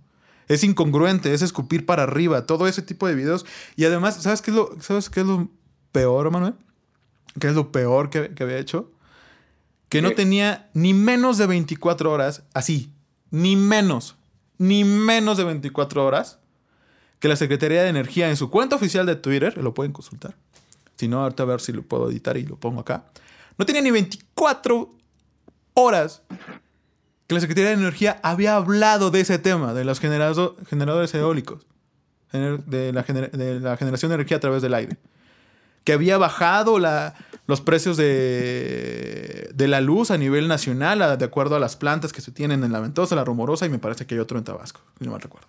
es incongruente, es escupir para arriba, todo ese tipo de videos. Y además, ¿sabes qué es lo, ¿sabes qué es lo peor, Manuel? ¿Qué es lo peor que, había hecho? Que no tenía ni menos de 24 horas, así, ni menos, ni menos de 24 horas, que la Secretaría de Energía en su cuenta oficial de Twitter, lo pueden consultar. Si no, ahorita a ver si lo puedo editar y lo pongo acá. No tenía ni 24 horas que la Secretaría de Energía había hablado de ese tema, de los generadores eólicos, de la, generación de energía a través del aire. Que había bajado los precios de, la luz a nivel nacional, de acuerdo a las plantas que se tienen en la Ventosa, la Rumorosa, y me parece que hay otro en Tabasco, si no mal recuerdo.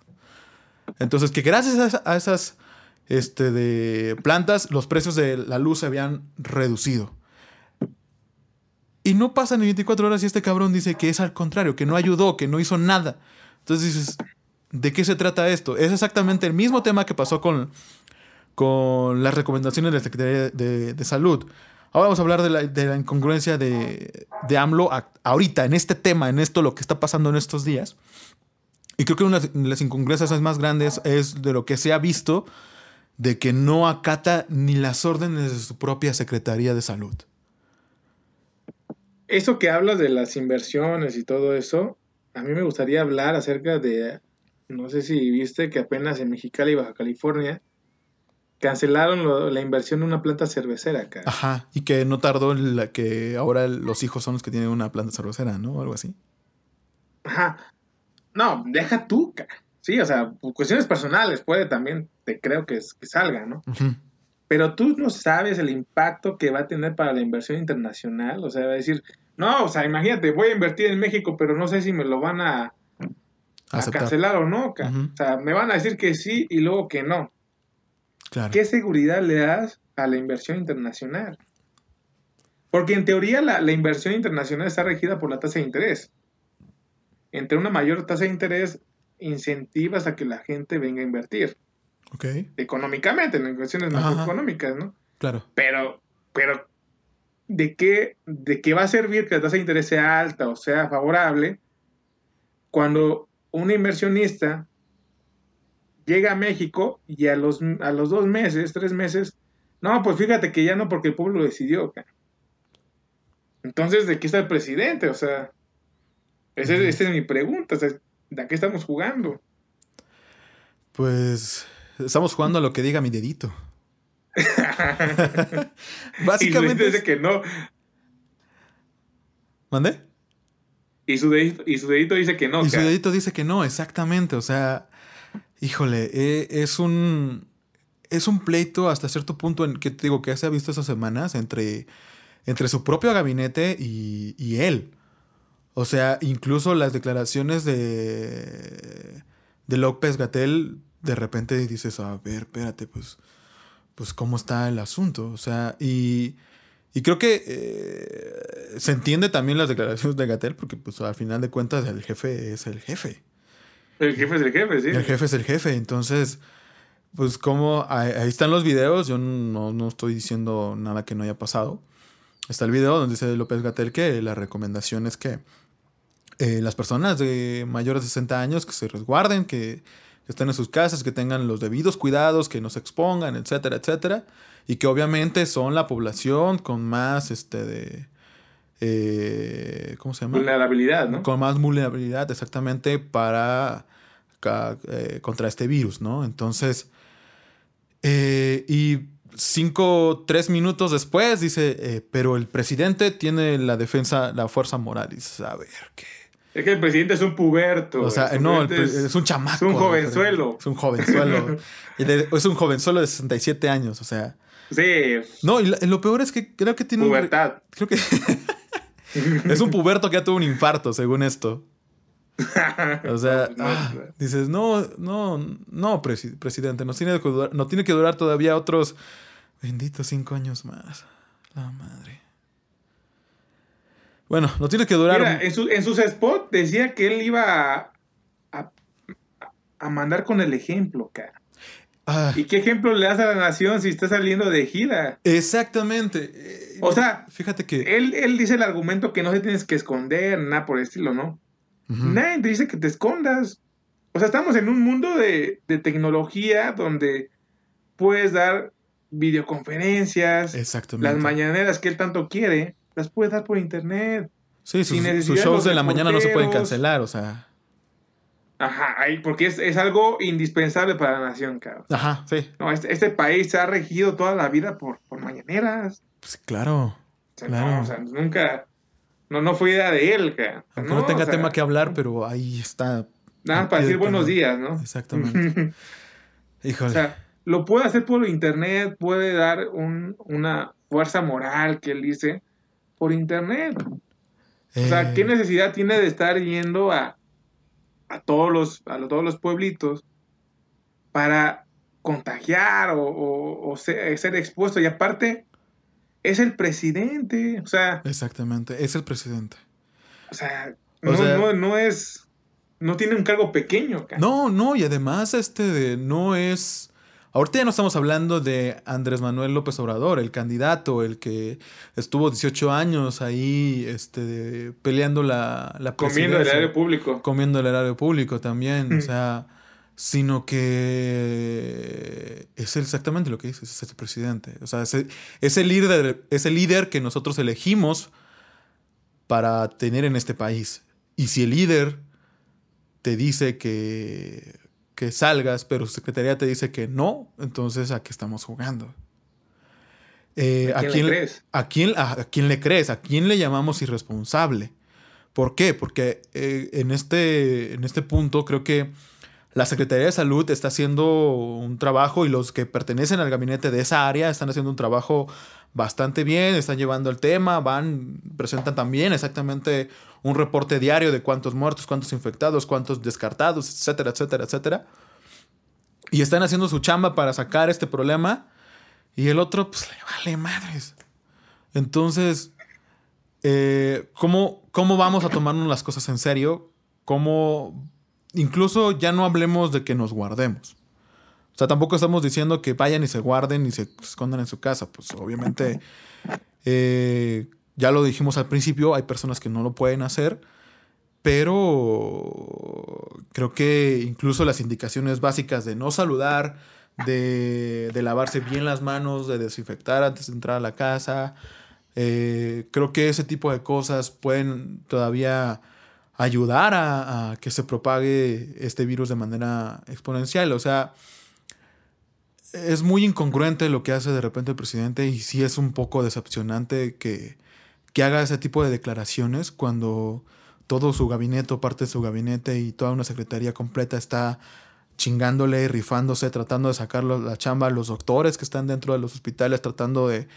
Entonces, que gracias a, esas este, de plantas, los precios de la luz se habían reducido. Y no pasan ni 24 horas y este cabrón dice que es al contrario, que no ayudó, que no hizo nada. Entonces dices, ¿de qué se trata esto? Es exactamente el mismo tema que pasó con, con las recomendaciones de la Secretaría de, Salud. Ahora vamos a hablar de la, incongruencia de, de AMLO ahorita, en este tema, en esto, lo que está pasando en estos días. Y creo que una de las incongruencias más grandes es de lo que se ha visto de que no acata ni las órdenes de su propia Secretaría de Salud eso que hablas de las inversiones y todo eso, a mí me gustaría hablar acerca de, no sé si viste que apenas en Mexicali, Baja California, cancelaron la inversión en una planta cervecera acá. Ajá, y que no tardó la que ahora los hijos son los que tienen una planta cervecera, ¿no? Algo así. Ajá. No, deja tú, Sí, o sea, cuestiones personales puede también, te creo que, que salga, ¿no? Pero tú no sabes el impacto que va a tener para la inversión internacional. O sea, va a decir, no, o sea, imagínate, voy a invertir en México, pero no sé si me lo van a, a cancelar o no. O sea, me van a decir que sí y luego que no. ¿Qué seguridad le das a la inversión internacional? Porque en teoría la, inversión internacional está regida por la tasa de interés. Entre una mayor tasa de interés incentivas a que la gente venga a invertir. Ok. Económicamente, en cuestiones económicas, ¿no? Claro. Pero, pero, ¿de qué, ¿de qué va a servir que la tasa de interés sea alta o sea favorable cuando un inversionista llega a México y a los, a los dos meses, tres meses, no, pues fíjate que ya no porque el pueblo lo decidió. Entonces, ¿de qué está el presidente? O sea, esa, es mi pregunta. ¿De qué estamos jugando? Pues estamos jugando a lo que diga mi dedito. Básicamente. dice que no. ¿Mande? Y su, dedito, y su dedito dice que no. Y su dedito dice que no, exactamente. O sea, Híjole, eh, es un. Es un pleito hasta cierto punto en que te digo que se ha visto esas semanas entre, entre su propio gabinete y, él. O sea, incluso las declaraciones de, de López Gatel, de repente dices, a ver, espérate, pues, pues cómo está el asunto. O sea, y, y creo que eh, se entiende también las declaraciones de Gatel, porque pues al final de cuentas el jefe es el jefe. El jefe es el jefe, sí. El jefe es el jefe. Entonces, pues como ahí, están los videos, yo no, estoy diciendo nada que no haya pasado. Está el video donde dice López Gatel que la recomendación es que eh, las personas de mayores de 60 años que se resguarden, que, estén en sus casas, que tengan los debidos cuidados, que no se expongan, etcétera, etcétera. Y que obviamente son la población con más este de eh, ¿cómo se llama? Vulnerabilidad, ¿no? Con más vulnerabilidad, exactamente, para eh, contra este virus, ¿no? Entonces, eh, y cinco, tres minutos después dice, pero el presidente tiene la defensa, la fuerza moral. Y dices, a ver, ¿qué? Es que el presidente es un puberto. O sea, no, es, un chamaco. Es un jovenzuelo. Es un jovenzuelo. es un jovenzuelo de 67 años, o sea. Sí. No, y lo peor es que creo que tiene Pubertad. creo que... es un puberto que ya tuvo un infarto, según esto. O sea, ah, dices, no, no, no, presidente, nos tiene, que durar, no tiene que durar todavía otros benditos cinco años más. La madre. Bueno, no tiene que durar. Mira, en, en, sus spots decía que él iba a, a, mandar con el ejemplo, cara. Ah. ¿Y qué ejemplo le das a la nación si está saliendo de gira? Exactamente. O sea, fíjate que. Él, él dice el argumento que no se tienes que esconder, nada por el estilo, ¿no? Nadie te dice que te escondas. O sea, estamos en un mundo de, tecnología donde puedes dar videoconferencias. Exactamente. Las mañaneras que él tanto quiere, las puedes dar por internet. Sí, sus, shows de la mañana no se pueden cancelar, o sea. Ajá, ahí, porque es, algo indispensable para la nación, cabrón. Ajá, sí. No, este, este, país se ha regido toda la vida por, por mañaneras. Pues claro. claro. o sea, nunca, no, no fue idea de él, que Aunque no, tenga tema que hablar, pero ahí está. Nada, para decir buenos días, ¿no? Exactamente. Híjole. O sea, lo puede hacer por internet, puede dar una fuerza moral que él dice por internet. O sea, ¿qué eh. necesidad tiene de estar yendo a, a todos los, a todos los pueblitos para contagiar o, ser, ser, expuesto? Y aparte, es el presidente. O sea. Exactamente, es el presidente. O sea, no, no, es. No tiene un cargo pequeño. No, no, y además, este no es. Ahorita ya no estamos hablando de Andrés Manuel López Obrador, el candidato, el que estuvo 18 años ahí este, peleando la, la Comiendo el erario público. Comiendo el erario público también. O sea, sino que es exactamente lo que dices, es el presidente. O sea, es el, líder, es el líder que nosotros elegimos para tener en este país. Y si el líder te dice que, que salgas, pero su secretaría te dice que no, entonces ¿a qué estamos jugando? Eh, ¿A, quién, le crees? ¿a quién, a, quién le crees? ¿A quién le llamamos irresponsable? ¿Por qué? Porque eh, en, este, en este punto creo que la Secretaría de Salud está haciendo un trabajo y los que pertenecen al gabinete de esa área están haciendo un trabajo bastante bien, están llevando el tema, van, presentan también exactamente un reporte diario de cuántos muertos, cuántos infectados, cuántos descartados, etcétera, etcétera, etcétera. Y están haciendo su chamba para sacar este problema y el otro, pues le vale madres. Entonces, eh, ¿cómo, ¿cómo vamos a tomarnos las cosas en serio? ¿Cómo incluso ya no hablemos de que nos guardemos? O sea, tampoco estamos diciendo que vayan y se guarden y se escondan en su casa. Pues obviamente, eh, ya lo dijimos al principio, hay personas que no lo pueden hacer, pero creo que incluso las indicaciones básicas de no saludar, de, lavarse bien las manos, de desinfectar antes de entrar a la casa. Eh, creo que ese tipo de cosas pueden todavía ayudar a, que se propague este virus de manera exponencial. O sea, es muy incongruente lo que hace de repente el presidente y sí es un poco decepcionante que, que haga ese tipo de declaraciones cuando todo su gabinete parte de su gabinete y toda una secretaría completa está chingándole, rifándose, tratando de sacar la chamba a los doctores que están dentro de los hospitales, tratando de,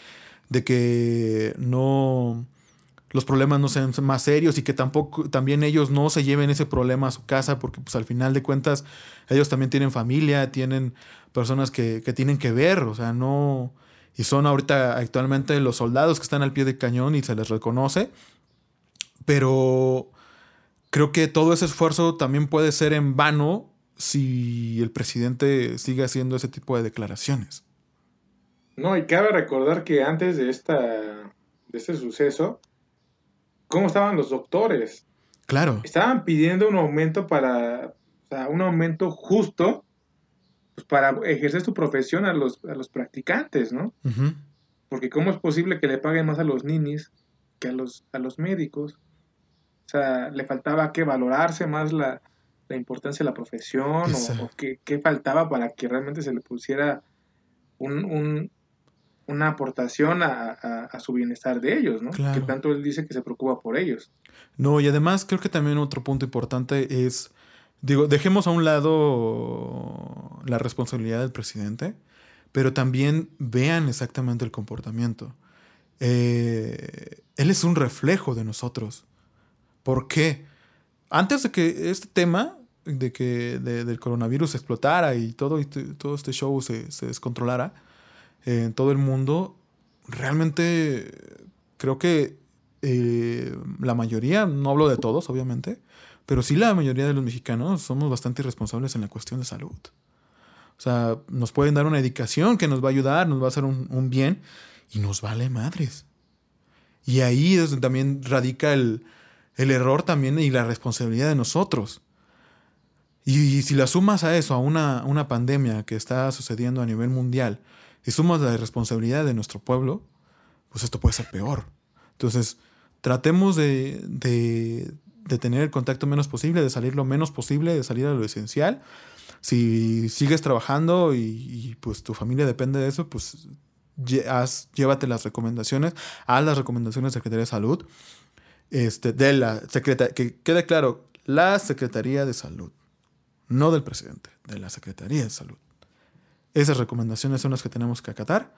de que no los problemas no sean más serios y que tampoco también ellos no se lleven ese problema a su casa porque pues al final de cuentas ellos también tienen familia, tienen personas que, que tienen que ver, o sea, no y son ahorita actualmente los soldados que están al pie del cañón y se les reconoce, pero creo que todo ese esfuerzo también puede ser en vano si el presidente sigue haciendo ese tipo de declaraciones. No, y cabe recordar que antes de, esta, de este suceso, ¿cómo estaban los doctores? Claro. Estaban pidiendo un aumento para, o sea, un aumento justo pues, para ejercer su profesión a los, a los practicantes, ¿no? Porque ¿cómo es posible que le paguen más a los ninis que a los, a los médicos? O sea, le faltaba que valorarse más la, la importancia de la profesión o, qué, faltaba para que realmente se le pusiera un, una aportación a, su bienestar de ellos, ¿no? Que tanto él dice que se preocupa por ellos. No, y además creo que también otro punto importante es, digo, dejemos a un lado la responsabilidad del presidente, pero también vean exactamente el comportamiento. Eh, él es un reflejo de nosotros. ¿Por qué? antes de que este tema de que del coronavirus explotara y todo, este, todo este show se, descontrolara en todo el mundo, realmente creo que eh, la mayoría, no hablo de todos, obviamente, pero sí la mayoría de los mexicanos somos bastante irresponsables en la cuestión de salud. O sea, nos pueden dar una dedicación que nos va a ayudar, nos va a hacer un, bien y nos vale madres. Y ahí es donde también radica el, el error también y la responsabilidad de nosotros. Y, si la sumas a eso, a una, una, pandemia que está sucediendo a nivel mundial, y sumas la responsabilidad de nuestro pueblo, pues esto puede ser peor. Entonces, tratemos de, de, tener el contacto menos posible, de salir lo menos posible, de salir a lo esencial. Si sigues trabajando y, pues tu familia depende de eso, pues llévate las recomendaciones, haz las recomendaciones de Secretaría de Salud este, de la Secretaría, que quede claro, la Secretaría de Salud, no del presidente, de la Secretaría de Salud. Esas recomendaciones son las que tenemos que acatar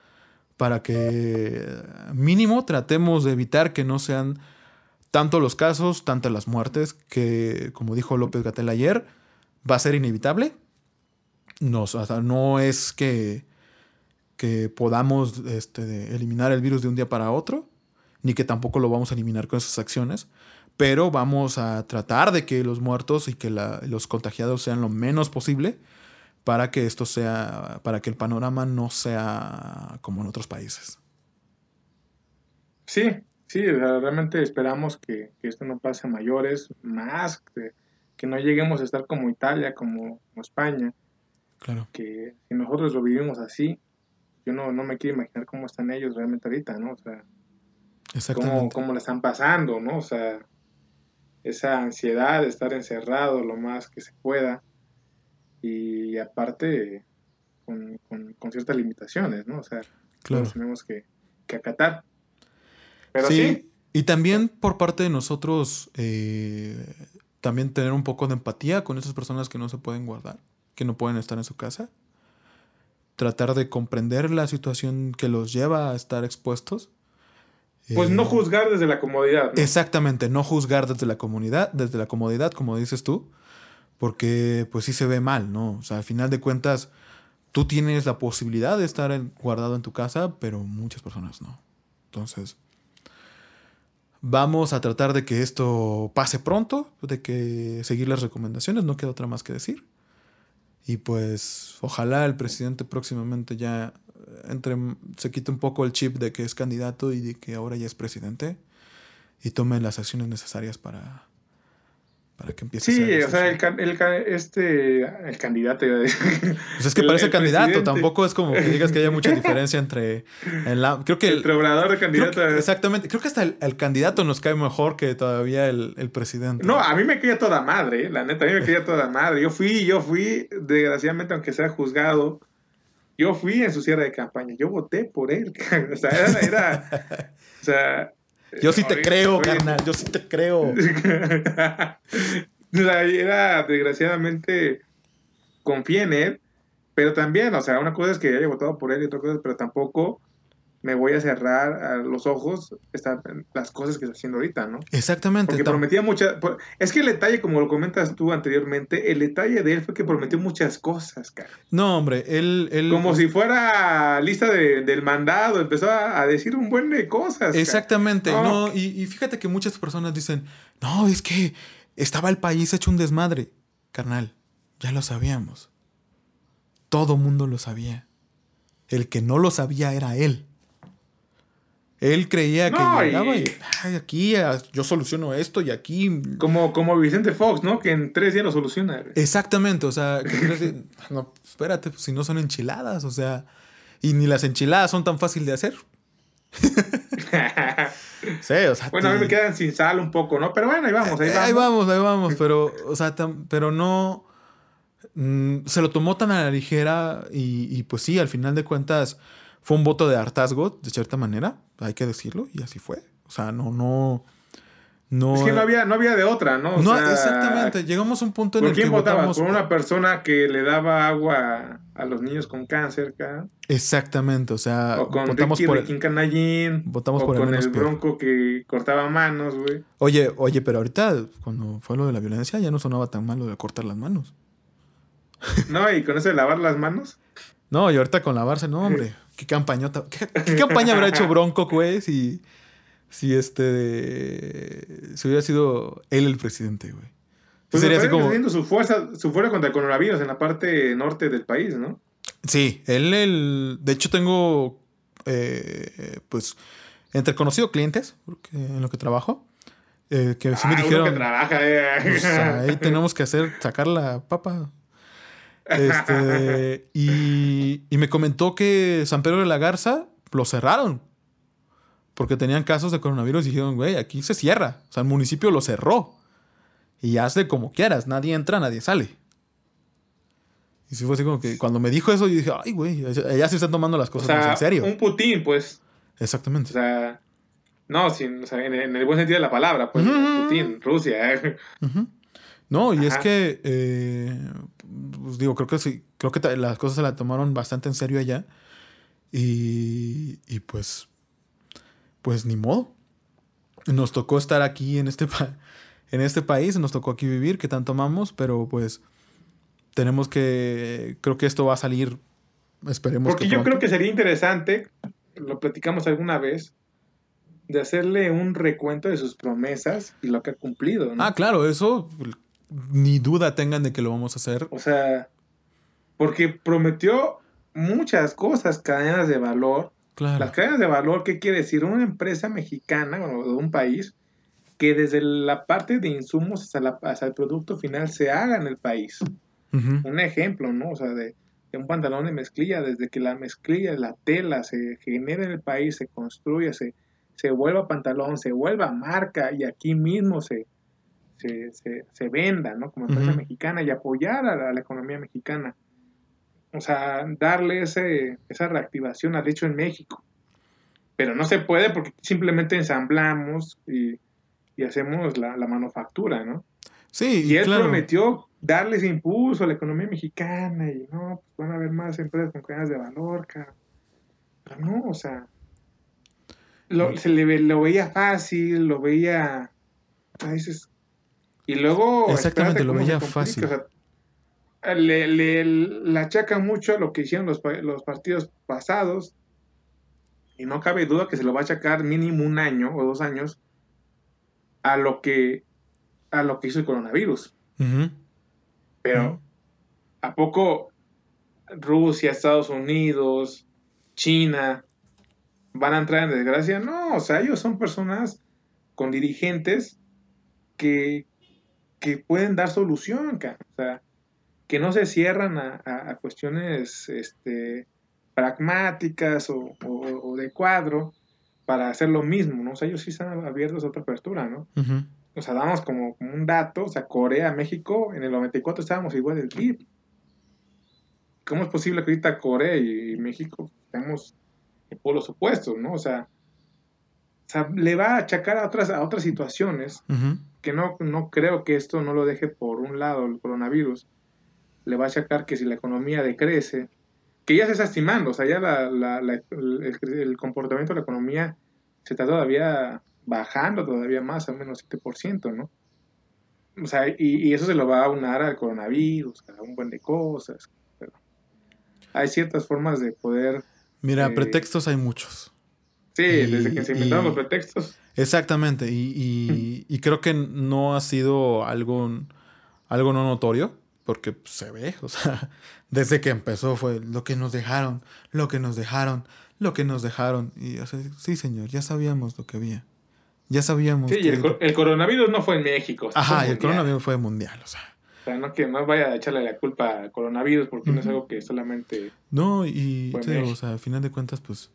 para que mínimo tratemos de evitar que no sean tanto los casos, tantas las muertes, que como dijo López Gatel ayer, va a ser inevitable. No, es que, que podamos este, eliminar el virus de un día para otro, ni que tampoco lo vamos a eliminar con esas acciones, pero vamos a tratar de que los muertos y que los contagiados sean lo menos posible para que esto sea, para que el panorama no sea como en otros países. Sí, sí, realmente esperamos que, esto no pase a mayores, más que, que, no lleguemos a estar como Italia, como, España. Claro. Que si nosotros lo vivimos así, yo no, no me quiero imaginar cómo están ellos realmente ahorita, ¿no? O sea, cómo, cómo le están pasando, ¿no? O sea, esa ansiedad de estar encerrado lo más que se pueda. Y aparte con, ciertas limitaciones, ¿no? O sea, claro. tenemos que, acatar. Pero sí, Y también por parte de nosotros, eh, también tener un poco de empatía con esas personas que no se pueden guardar, que no pueden estar en su casa. Tratar de comprender la situación que los lleva a estar expuestos. Pues no eh, juzgar desde la comodidad. Exactamente, no juzgar desde la comunidad, desde la comodidad, como dices tú, porque pues sí se ve mal, ¿no? O sea, al final de cuentas, tú tienes la posibilidad de estar guardado en tu casa, pero muchas personas no. Entonces, vamos a tratar de que esto pase pronto, de que seguir las recomendaciones, no queda otra más que decir. Y pues ojalá el presidente próximamente ya entre, se quite un poco el chip de que es candidato y de que ahora ya es presidente y tome las acciones necesarias para, para que empiece sí, o sea, el, el, este, el candidato. Pues es que parece candidato, tampoco es como que digas que haya mucha diferencia entre. la, creo que el, entre obrador y candidato. exactamente, creo que hasta el, candidato nos cae mejor que todavía el, presidente. No, a mí me caía toda madre, la neta, a mí me caía toda madre. Yo fui, yo fui, desgraciadamente, aunque sea juzgado, yo fui en su cierre de campaña, yo voté por él. o sea, era, era o sea, yo sí te creo, carnal, yo sí te creo. era, desgraciadamente, confié en él, pero también, o sea, una cosa es que haya votado por él y otra cosa, pero tampoco me voy a cerrar a los ojos las cosas que está haciendo ahorita, ¿no? Exactamente. Porque prometía muchas... Es que el detalle, como lo comentas tú anteriormente, el detalle de él fue que prometió muchas cosas, cara. No, hombre, él... como si fuera lista del mandado, empezó a, decir un buen de cosas. Exactamente, no, y, y fíjate que muchas personas dicen, no, es que estaba el país hecho un desmadre. Carnal, ya lo sabíamos. Todo mundo lo sabía. El que no lo sabía era él. Él creía que llegaba y, aquí yo soluciono esto y aquí. Como, como Vicente Fox, ¿no? Que en tres días lo soluciona. Exactamente, o sea, no, espérate, pues, si no son enchiladas, o sea, y ni las enchiladas son tan fácil de hacer. sí, o sea. Bueno, a mí me quedan sin sal un poco, ¿no? Pero bueno, ahí vamos, ahí vamos. Ahí vamos, ahí vamos, pero, o sea, pero no. Mm, se lo tomó tan a la ligera y, y pues sí, al final de cuentas fue un voto de hartazgo, de cierta manera, hay que decirlo, y así fue. O sea, no, no. No, es que no había, no había de otra, ¿no? no, exactamente. Llegamos a un punto en el que. ¿Por quién votabas? ¿Por una persona que le daba agua a los niños con cáncer, acá? Exactamente, o sea. O con votamos Ricky, por Ricky Canallín, Votamos o por con el, bronco que cortaba manos, güey. Oye, oye, pero ahorita, cuando fue lo de la violencia, ya no sonaba tan mal lo de cortar las manos. No, y con eso de lavar las manos. No, y ahorita con lavarse, no, hombre. ¿Qué campañota? ¿Qué, campaña habrá hecho Bronco, güey? Si, si este. Si hubiera sido él el presidente, güey. Pues sería así como. su fuerza, su fuerza contra el coronavirus en la parte norte del país, ¿no? Sí, él, el. De hecho, tengo. Eh, pues. Entre conocidos clientes, en lo que trabajo. Eh, que sí me ah, dijeron. que trabaja, eh. Pues, ahí tenemos que hacer, sacar la papa. Este, y, me comentó que San Pedro de la Garza lo cerraron. Porque tenían casos de coronavirus y dijeron, güey, aquí se cierra. O sea, el municipio lo cerró. Y hazle como quieras. Nadie entra, nadie sale. Y sí fue así como que cuando me dijo eso, yo dije, ay, güey, ya se están tomando las cosas más en serio. Un Putin, pues. Exactamente. O sea, no, sin, en, el buen sentido de la palabra, pues. Putin, Rusia. Eh. No, y es que, eh, pues digo, creo que sí, creo que las cosas se la tomaron bastante en serio allá. Y, y pues, pues ni modo. Nos tocó estar aquí en este, en este país, nos tocó aquí vivir, que tanto amamos, pero pues tenemos que, creo que esto va a salir, esperemos. Porque yo creo que sería interesante, lo platicamos alguna vez, de hacerle un recuento de sus promesas y lo que ha cumplido. Ah, claro, eso ni duda tengan de que lo vamos a hacer. O sea, porque prometió muchas cosas, cadenas de valor. Claro. Las cadenas de valor, ¿qué quiere decir? Una empresa mexicana o de un país que desde la parte de insumos hasta, la, el producto final se haga en el país. Un ejemplo, ¿no? O sea, de, un pantalón de mezclilla, desde que la mezclilla, la tela se genera en el país, se construye, se, se vuelva pantalón, se vuelva marca y aquí mismo se, se, venda, ¿no? Como empresa mexicana y apoyar a la, economía mexicana. O sea, darle ese, esa reactivación al hecho en México. Pero no se puede porque simplemente ensamblamos y, hacemos la, manufactura, ¿no? Sí, y él prometió darles impulso a la economía mexicana y no, pues van a haber más empresas con cadenas de valor, cara. Pero no, o sea, lo, se le, lo veía fácil, lo veía a veces y luego. Exactamente, lo veía fácil. le, le, achaca mucho a lo que hicieron los, los partidos pasados. Y no cabe duda que se lo va a achacar mínimo un año o dos años a lo que, a lo que hizo el coronavirus. Pero, ¿a poco Rusia, Estados Unidos, China van a entrar en desgracia? No, o sea, ellos son personas con dirigentes que, que pueden dar solución, o sea, que no se cierran a, cuestiones este, pragmáticas o, de cuadro para hacer lo mismo, ¿no? O sea, ellos sí están abiertos a otra apertura, ¿no? O sea, damos como, un dato, o sea, Corea, México, en el 94 estábamos igual del PIB. ¿Cómo es posible que ahorita Corea y, México estemos en polos opuestos, ¿no? O sea, o sea, le va a achacar a otras, a otras situaciones que no, no creo que esto no lo deje por un lado el coronavirus. Le va a achacar que si la economía decrece, que ya se está estimando, o sea, ya el, comportamiento de la economía se está todavía bajando todavía más, al menos 7%, ¿no? O sea, y, eso se lo va a unar al coronavirus, a un buen de cosas. hay ciertas formas de poder... Mira, eh, pretextos hay muchos. Sí, desde que se inventaron los pretextos. Exactamente, y, y, creo que no ha sido algo, algo no notorio, porque se ve, o sea, desde que empezó fue lo que nos dejaron, lo que nos dejaron, lo que nos dejaron. Y o sea, sí, señor, ya sabíamos lo que había. Ya sabíamos. Sí, y el, coronavirus no fue en México. Ajá, el coronavirus fue mundial, o sea. O sea, no que no vaya a echarle la culpa al coronavirus porque no es algo que solamente. No, y, o sea, al final de cuentas, pues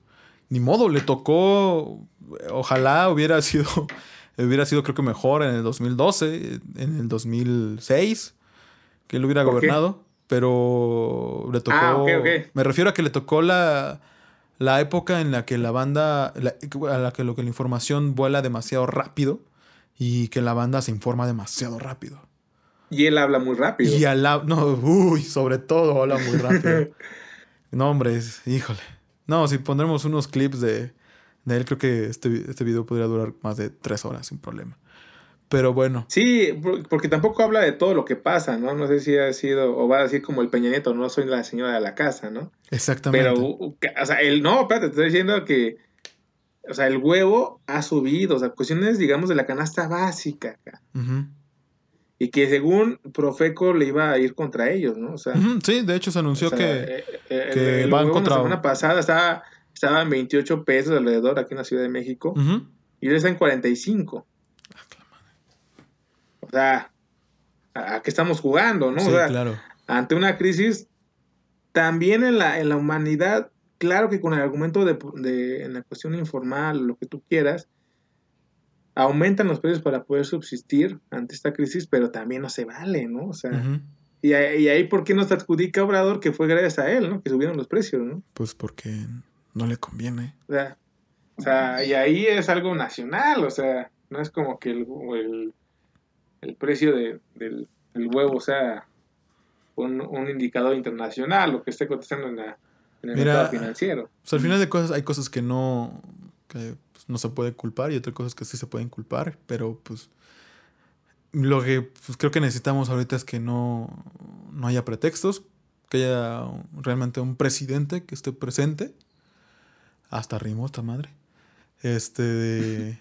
ni modo, le tocó, ojalá hubiera sido, hubiera sido creo que mejor en el 2012, en el 2006, que él hubiera gobernado, pero le tocó, ah, me refiero a que le tocó la, la época en la que la banda, a la que, lo que la información vuela demasiado rápido y que la banda se informa demasiado rápido. Y él habla muy rápido. Y habla, no, uy, sobre todo habla muy rápido. no, hombre, híjole. No, si pondremos unos clips de, él, creo que este, este video podría durar más de tres horas sin problema. Pero bueno. Sí, porque tampoco habla de todo lo que pasa, ¿no? No sé si ha sido, o va a decir como el Peña Nieto, no soy la señora de la casa, ¿no? Exactamente. Pero, o sea, el, no, espérate, te estoy diciendo que, o sea, el huevo ha subido, o sea, cuestiones, digamos, de la canasta básica. acá y que según Profeco le iba a ir contra ellos, ¿no? O sea, sí, de hecho se anunció que, eh, eh, que van contra... La semana pasada estaba, estaba en 28 pesos alrededor aquí en la Ciudad de México y hoy está en 45. O sea, ¿a qué estamos jugando, no? Sí, claro. Ante una crisis, también en la, en la humanidad, claro que con el argumento de, de en la cuestión informal, lo que tú quieras, aumentan los precios para poder subsistir ante esta crisis, pero también no se vale, ¿no? O sea, y, ahí, ¿por qué no se adjudica Obrador que fue gracias a él, ¿no? Que subieron los precios, ¿no? Pues porque no le conviene. O sea, y ahí es algo nacional, o sea, no es como que el, el, precio de, del, huevo sea un, un, indicador internacional, lo que esté cotizando en, la, en el mercado financiero. O sea, al final de cosas hay cosas que no, que no se puede culpar y otras cosas que sí se pueden culpar, pero pues lo que pues, creo que necesitamos ahorita es que no, no haya pretextos, que haya realmente un presidente que esté presente. Hasta rimó esta madre. Este.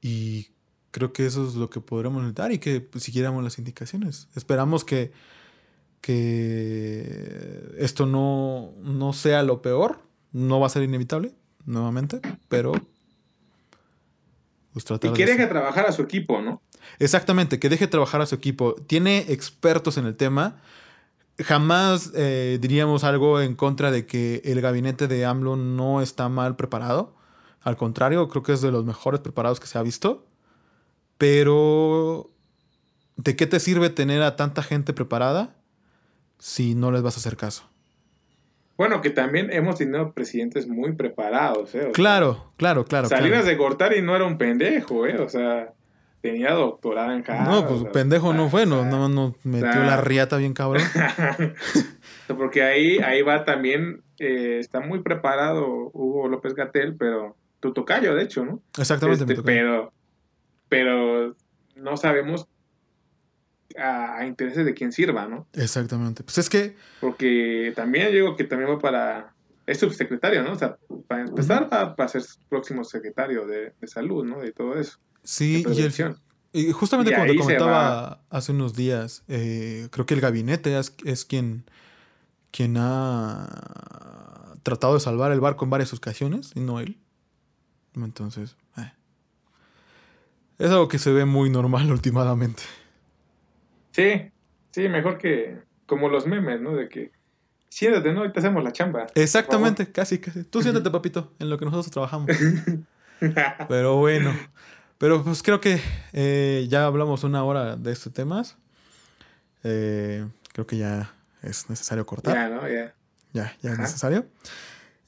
y creo que eso es lo que podremos necesitar y que pues, siguiéramos las indicaciones. Esperamos que, que esto no, no sea lo peor. No va a ser inevitable, nuevamente, pero pues, y que deje trabajar a su equipo, ¿no? Exactamente, que deje trabajar a su equipo. Tiene expertos en el tema. Jamás eh, diríamos algo en contra de que el gabinete de AMLO no está mal preparado. Al contrario, creo que es de los mejores preparados que se ha visto. Pero ¿de qué te sirve tener a tanta gente preparada si no les vas a hacer caso? Bueno, que también hemos tenido presidentes muy preparados, ¿eh? claro, claro, claro. Salinas de Gortari no era un pendejo, ¿eh? O sea, tenía doctorado en Harvard. No, pues pendejo no fue, no, no, no metió la riata bien cabrón. Porque ahí, ahí va también, eh, está muy preparado Hugo López Gatel, pero tu tocayo, de hecho, ¿no? Exactamente. Este, pero, pero no sabemos a, intereses de quien sirva, ¿no? Exactamente. Pues es que... Porque también digo que también va para... Es subsecretario, ¿no? O sea, para empezar va, a ser próximo secretario de, salud, ¿no? De todo eso. Sí, y, el, y justamente como te comentaba hace unos días, eh, creo que el gabinete es, es quien, quien ha tratado de salvar el barco en varias ocasiones, y no él. Entonces, eh. es algo que se ve muy normal últimamente. Sí, sí, mejor que como los memes, ¿no? De que siéntate, ¿no? Ahorita hacemos la chamba. Exactamente, casi, casi. Tú siéntate, papito, en lo que nosotros trabajamos. Pero bueno. Pero pues creo que eh, ya hablamos una hora de estos temas. Eh, creo que ya es necesario cortar. Ya, ¿no? Ya. Ya, ya es necesario.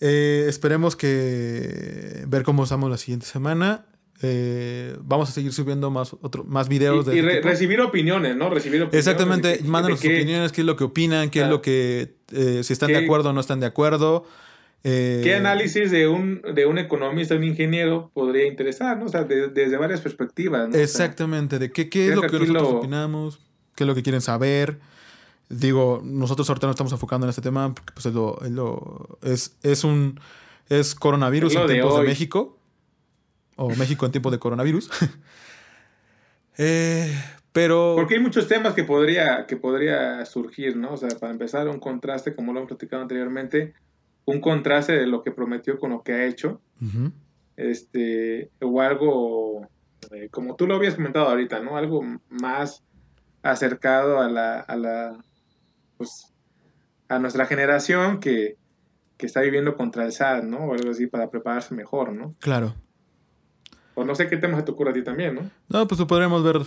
Eh, esperemos que ver cómo estamos la siguiente semana. Eh, vamos a seguir subiendo más, otro, más videos. Y, de y este recibir opiniones, ¿no? Recibir opiniones. Exactamente, mándanos sus opiniones, qué es lo que opinan, qué es lo que, eh, si están de acuerdo o no están de acuerdo. Eh, ¿Qué análisis de un, de un economista, un ingeniero podría interesar, ¿no? O sea, desde varias perspectivas, ¿no? Exactamente, de qué, qué es lo que nosotros opinamos, qué es lo que quieren saber. Digo, nosotros ahorita no estamos enfocando en este tema porque pues es lo, es, lo, es, es un es coronavirus en tiempos de México o México en tiempo de coronavirus. Eh, pero... Porque hay muchos temas que podría, que podría surgir, ¿no? O sea, para empezar, un contraste, como lo hemos platicado anteriormente, un contraste de lo que prometió con lo que ha hecho. Este, o algo, eh, como tú lo habías comentado ahorita, ¿no? Algo más acercado a la, a la, pues, a nuestra generación que, que está viviendo contra el SAT, ¿no? O algo así para prepararse mejor, ¿no? Claro. O no sé qué temas te ocurre a ti también, ¿no? No, pues lo podremos ver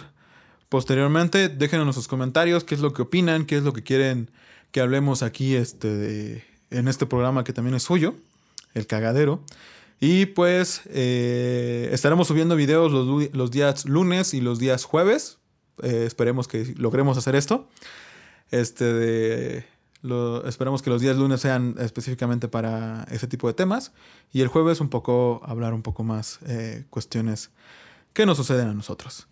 posteriormente. Déjenos sus comentarios, qué es lo que opinan, qué es lo que quieren que hablemos aquí este, en este programa que también es suyo, El Cagadero. Y pues eh, estaremos subiendo videos los, días lunes y los días jueves. Eh, esperemos que logremos hacer esto. Este de lo, esperemos que los días lunes sean específicamente para ese tipo de temas y el jueves un poco hablar un poco más eh, cuestiones que nos suceden a nosotros.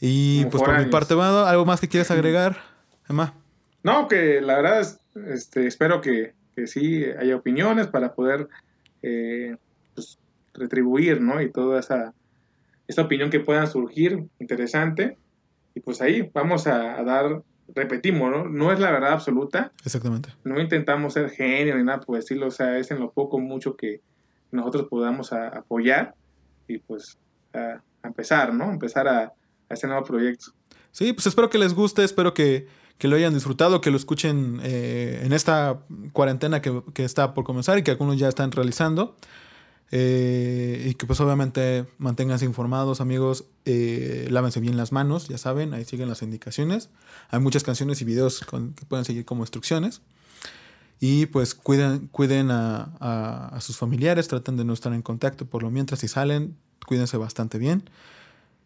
Y pues por mi parte, ¿algo más que quieras agregar, Emma? No, que la verdad es, este, espero que, que sí haya opiniones para poder eh, pues, retribuir, ¿no? Y toda esa, esa opinión que pueda surgir, interesante. Y pues ahí vamos a, a dar repetimos, ¿no? No es la verdad absoluta. Exactamente. No intentamos ser genio ni nada por decirlo, o sea, es en lo poco mucho que nosotros podamos apoyar y pues a, empezar, ¿no? Empezar a, a, este nuevo proyecto. Sí, pues espero que les guste, espero que, que lo hayan disfrutado, que lo escuchen eh, en esta cuarentena que, que, está por comenzar y que algunos ya están realizando. Eh, y que pues obviamente manténganse informados amigos, eh, lávense bien las manos, ya saben, ahí siguen las indicaciones. Hay muchas canciones y videos que pueden seguir como instrucciones. Y pues cuiden, cuiden a, sus familiares, traten de no estar en contacto por lo mientras si salen, cuídense bastante bien.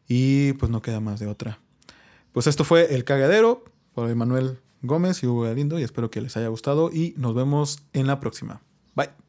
Y pues no queda más de otra. Pues esto fue El Cagadero por Emanuel Gómez y Hugo Galindo y espero que les haya gustado y nos vemos en la próxima. Bye.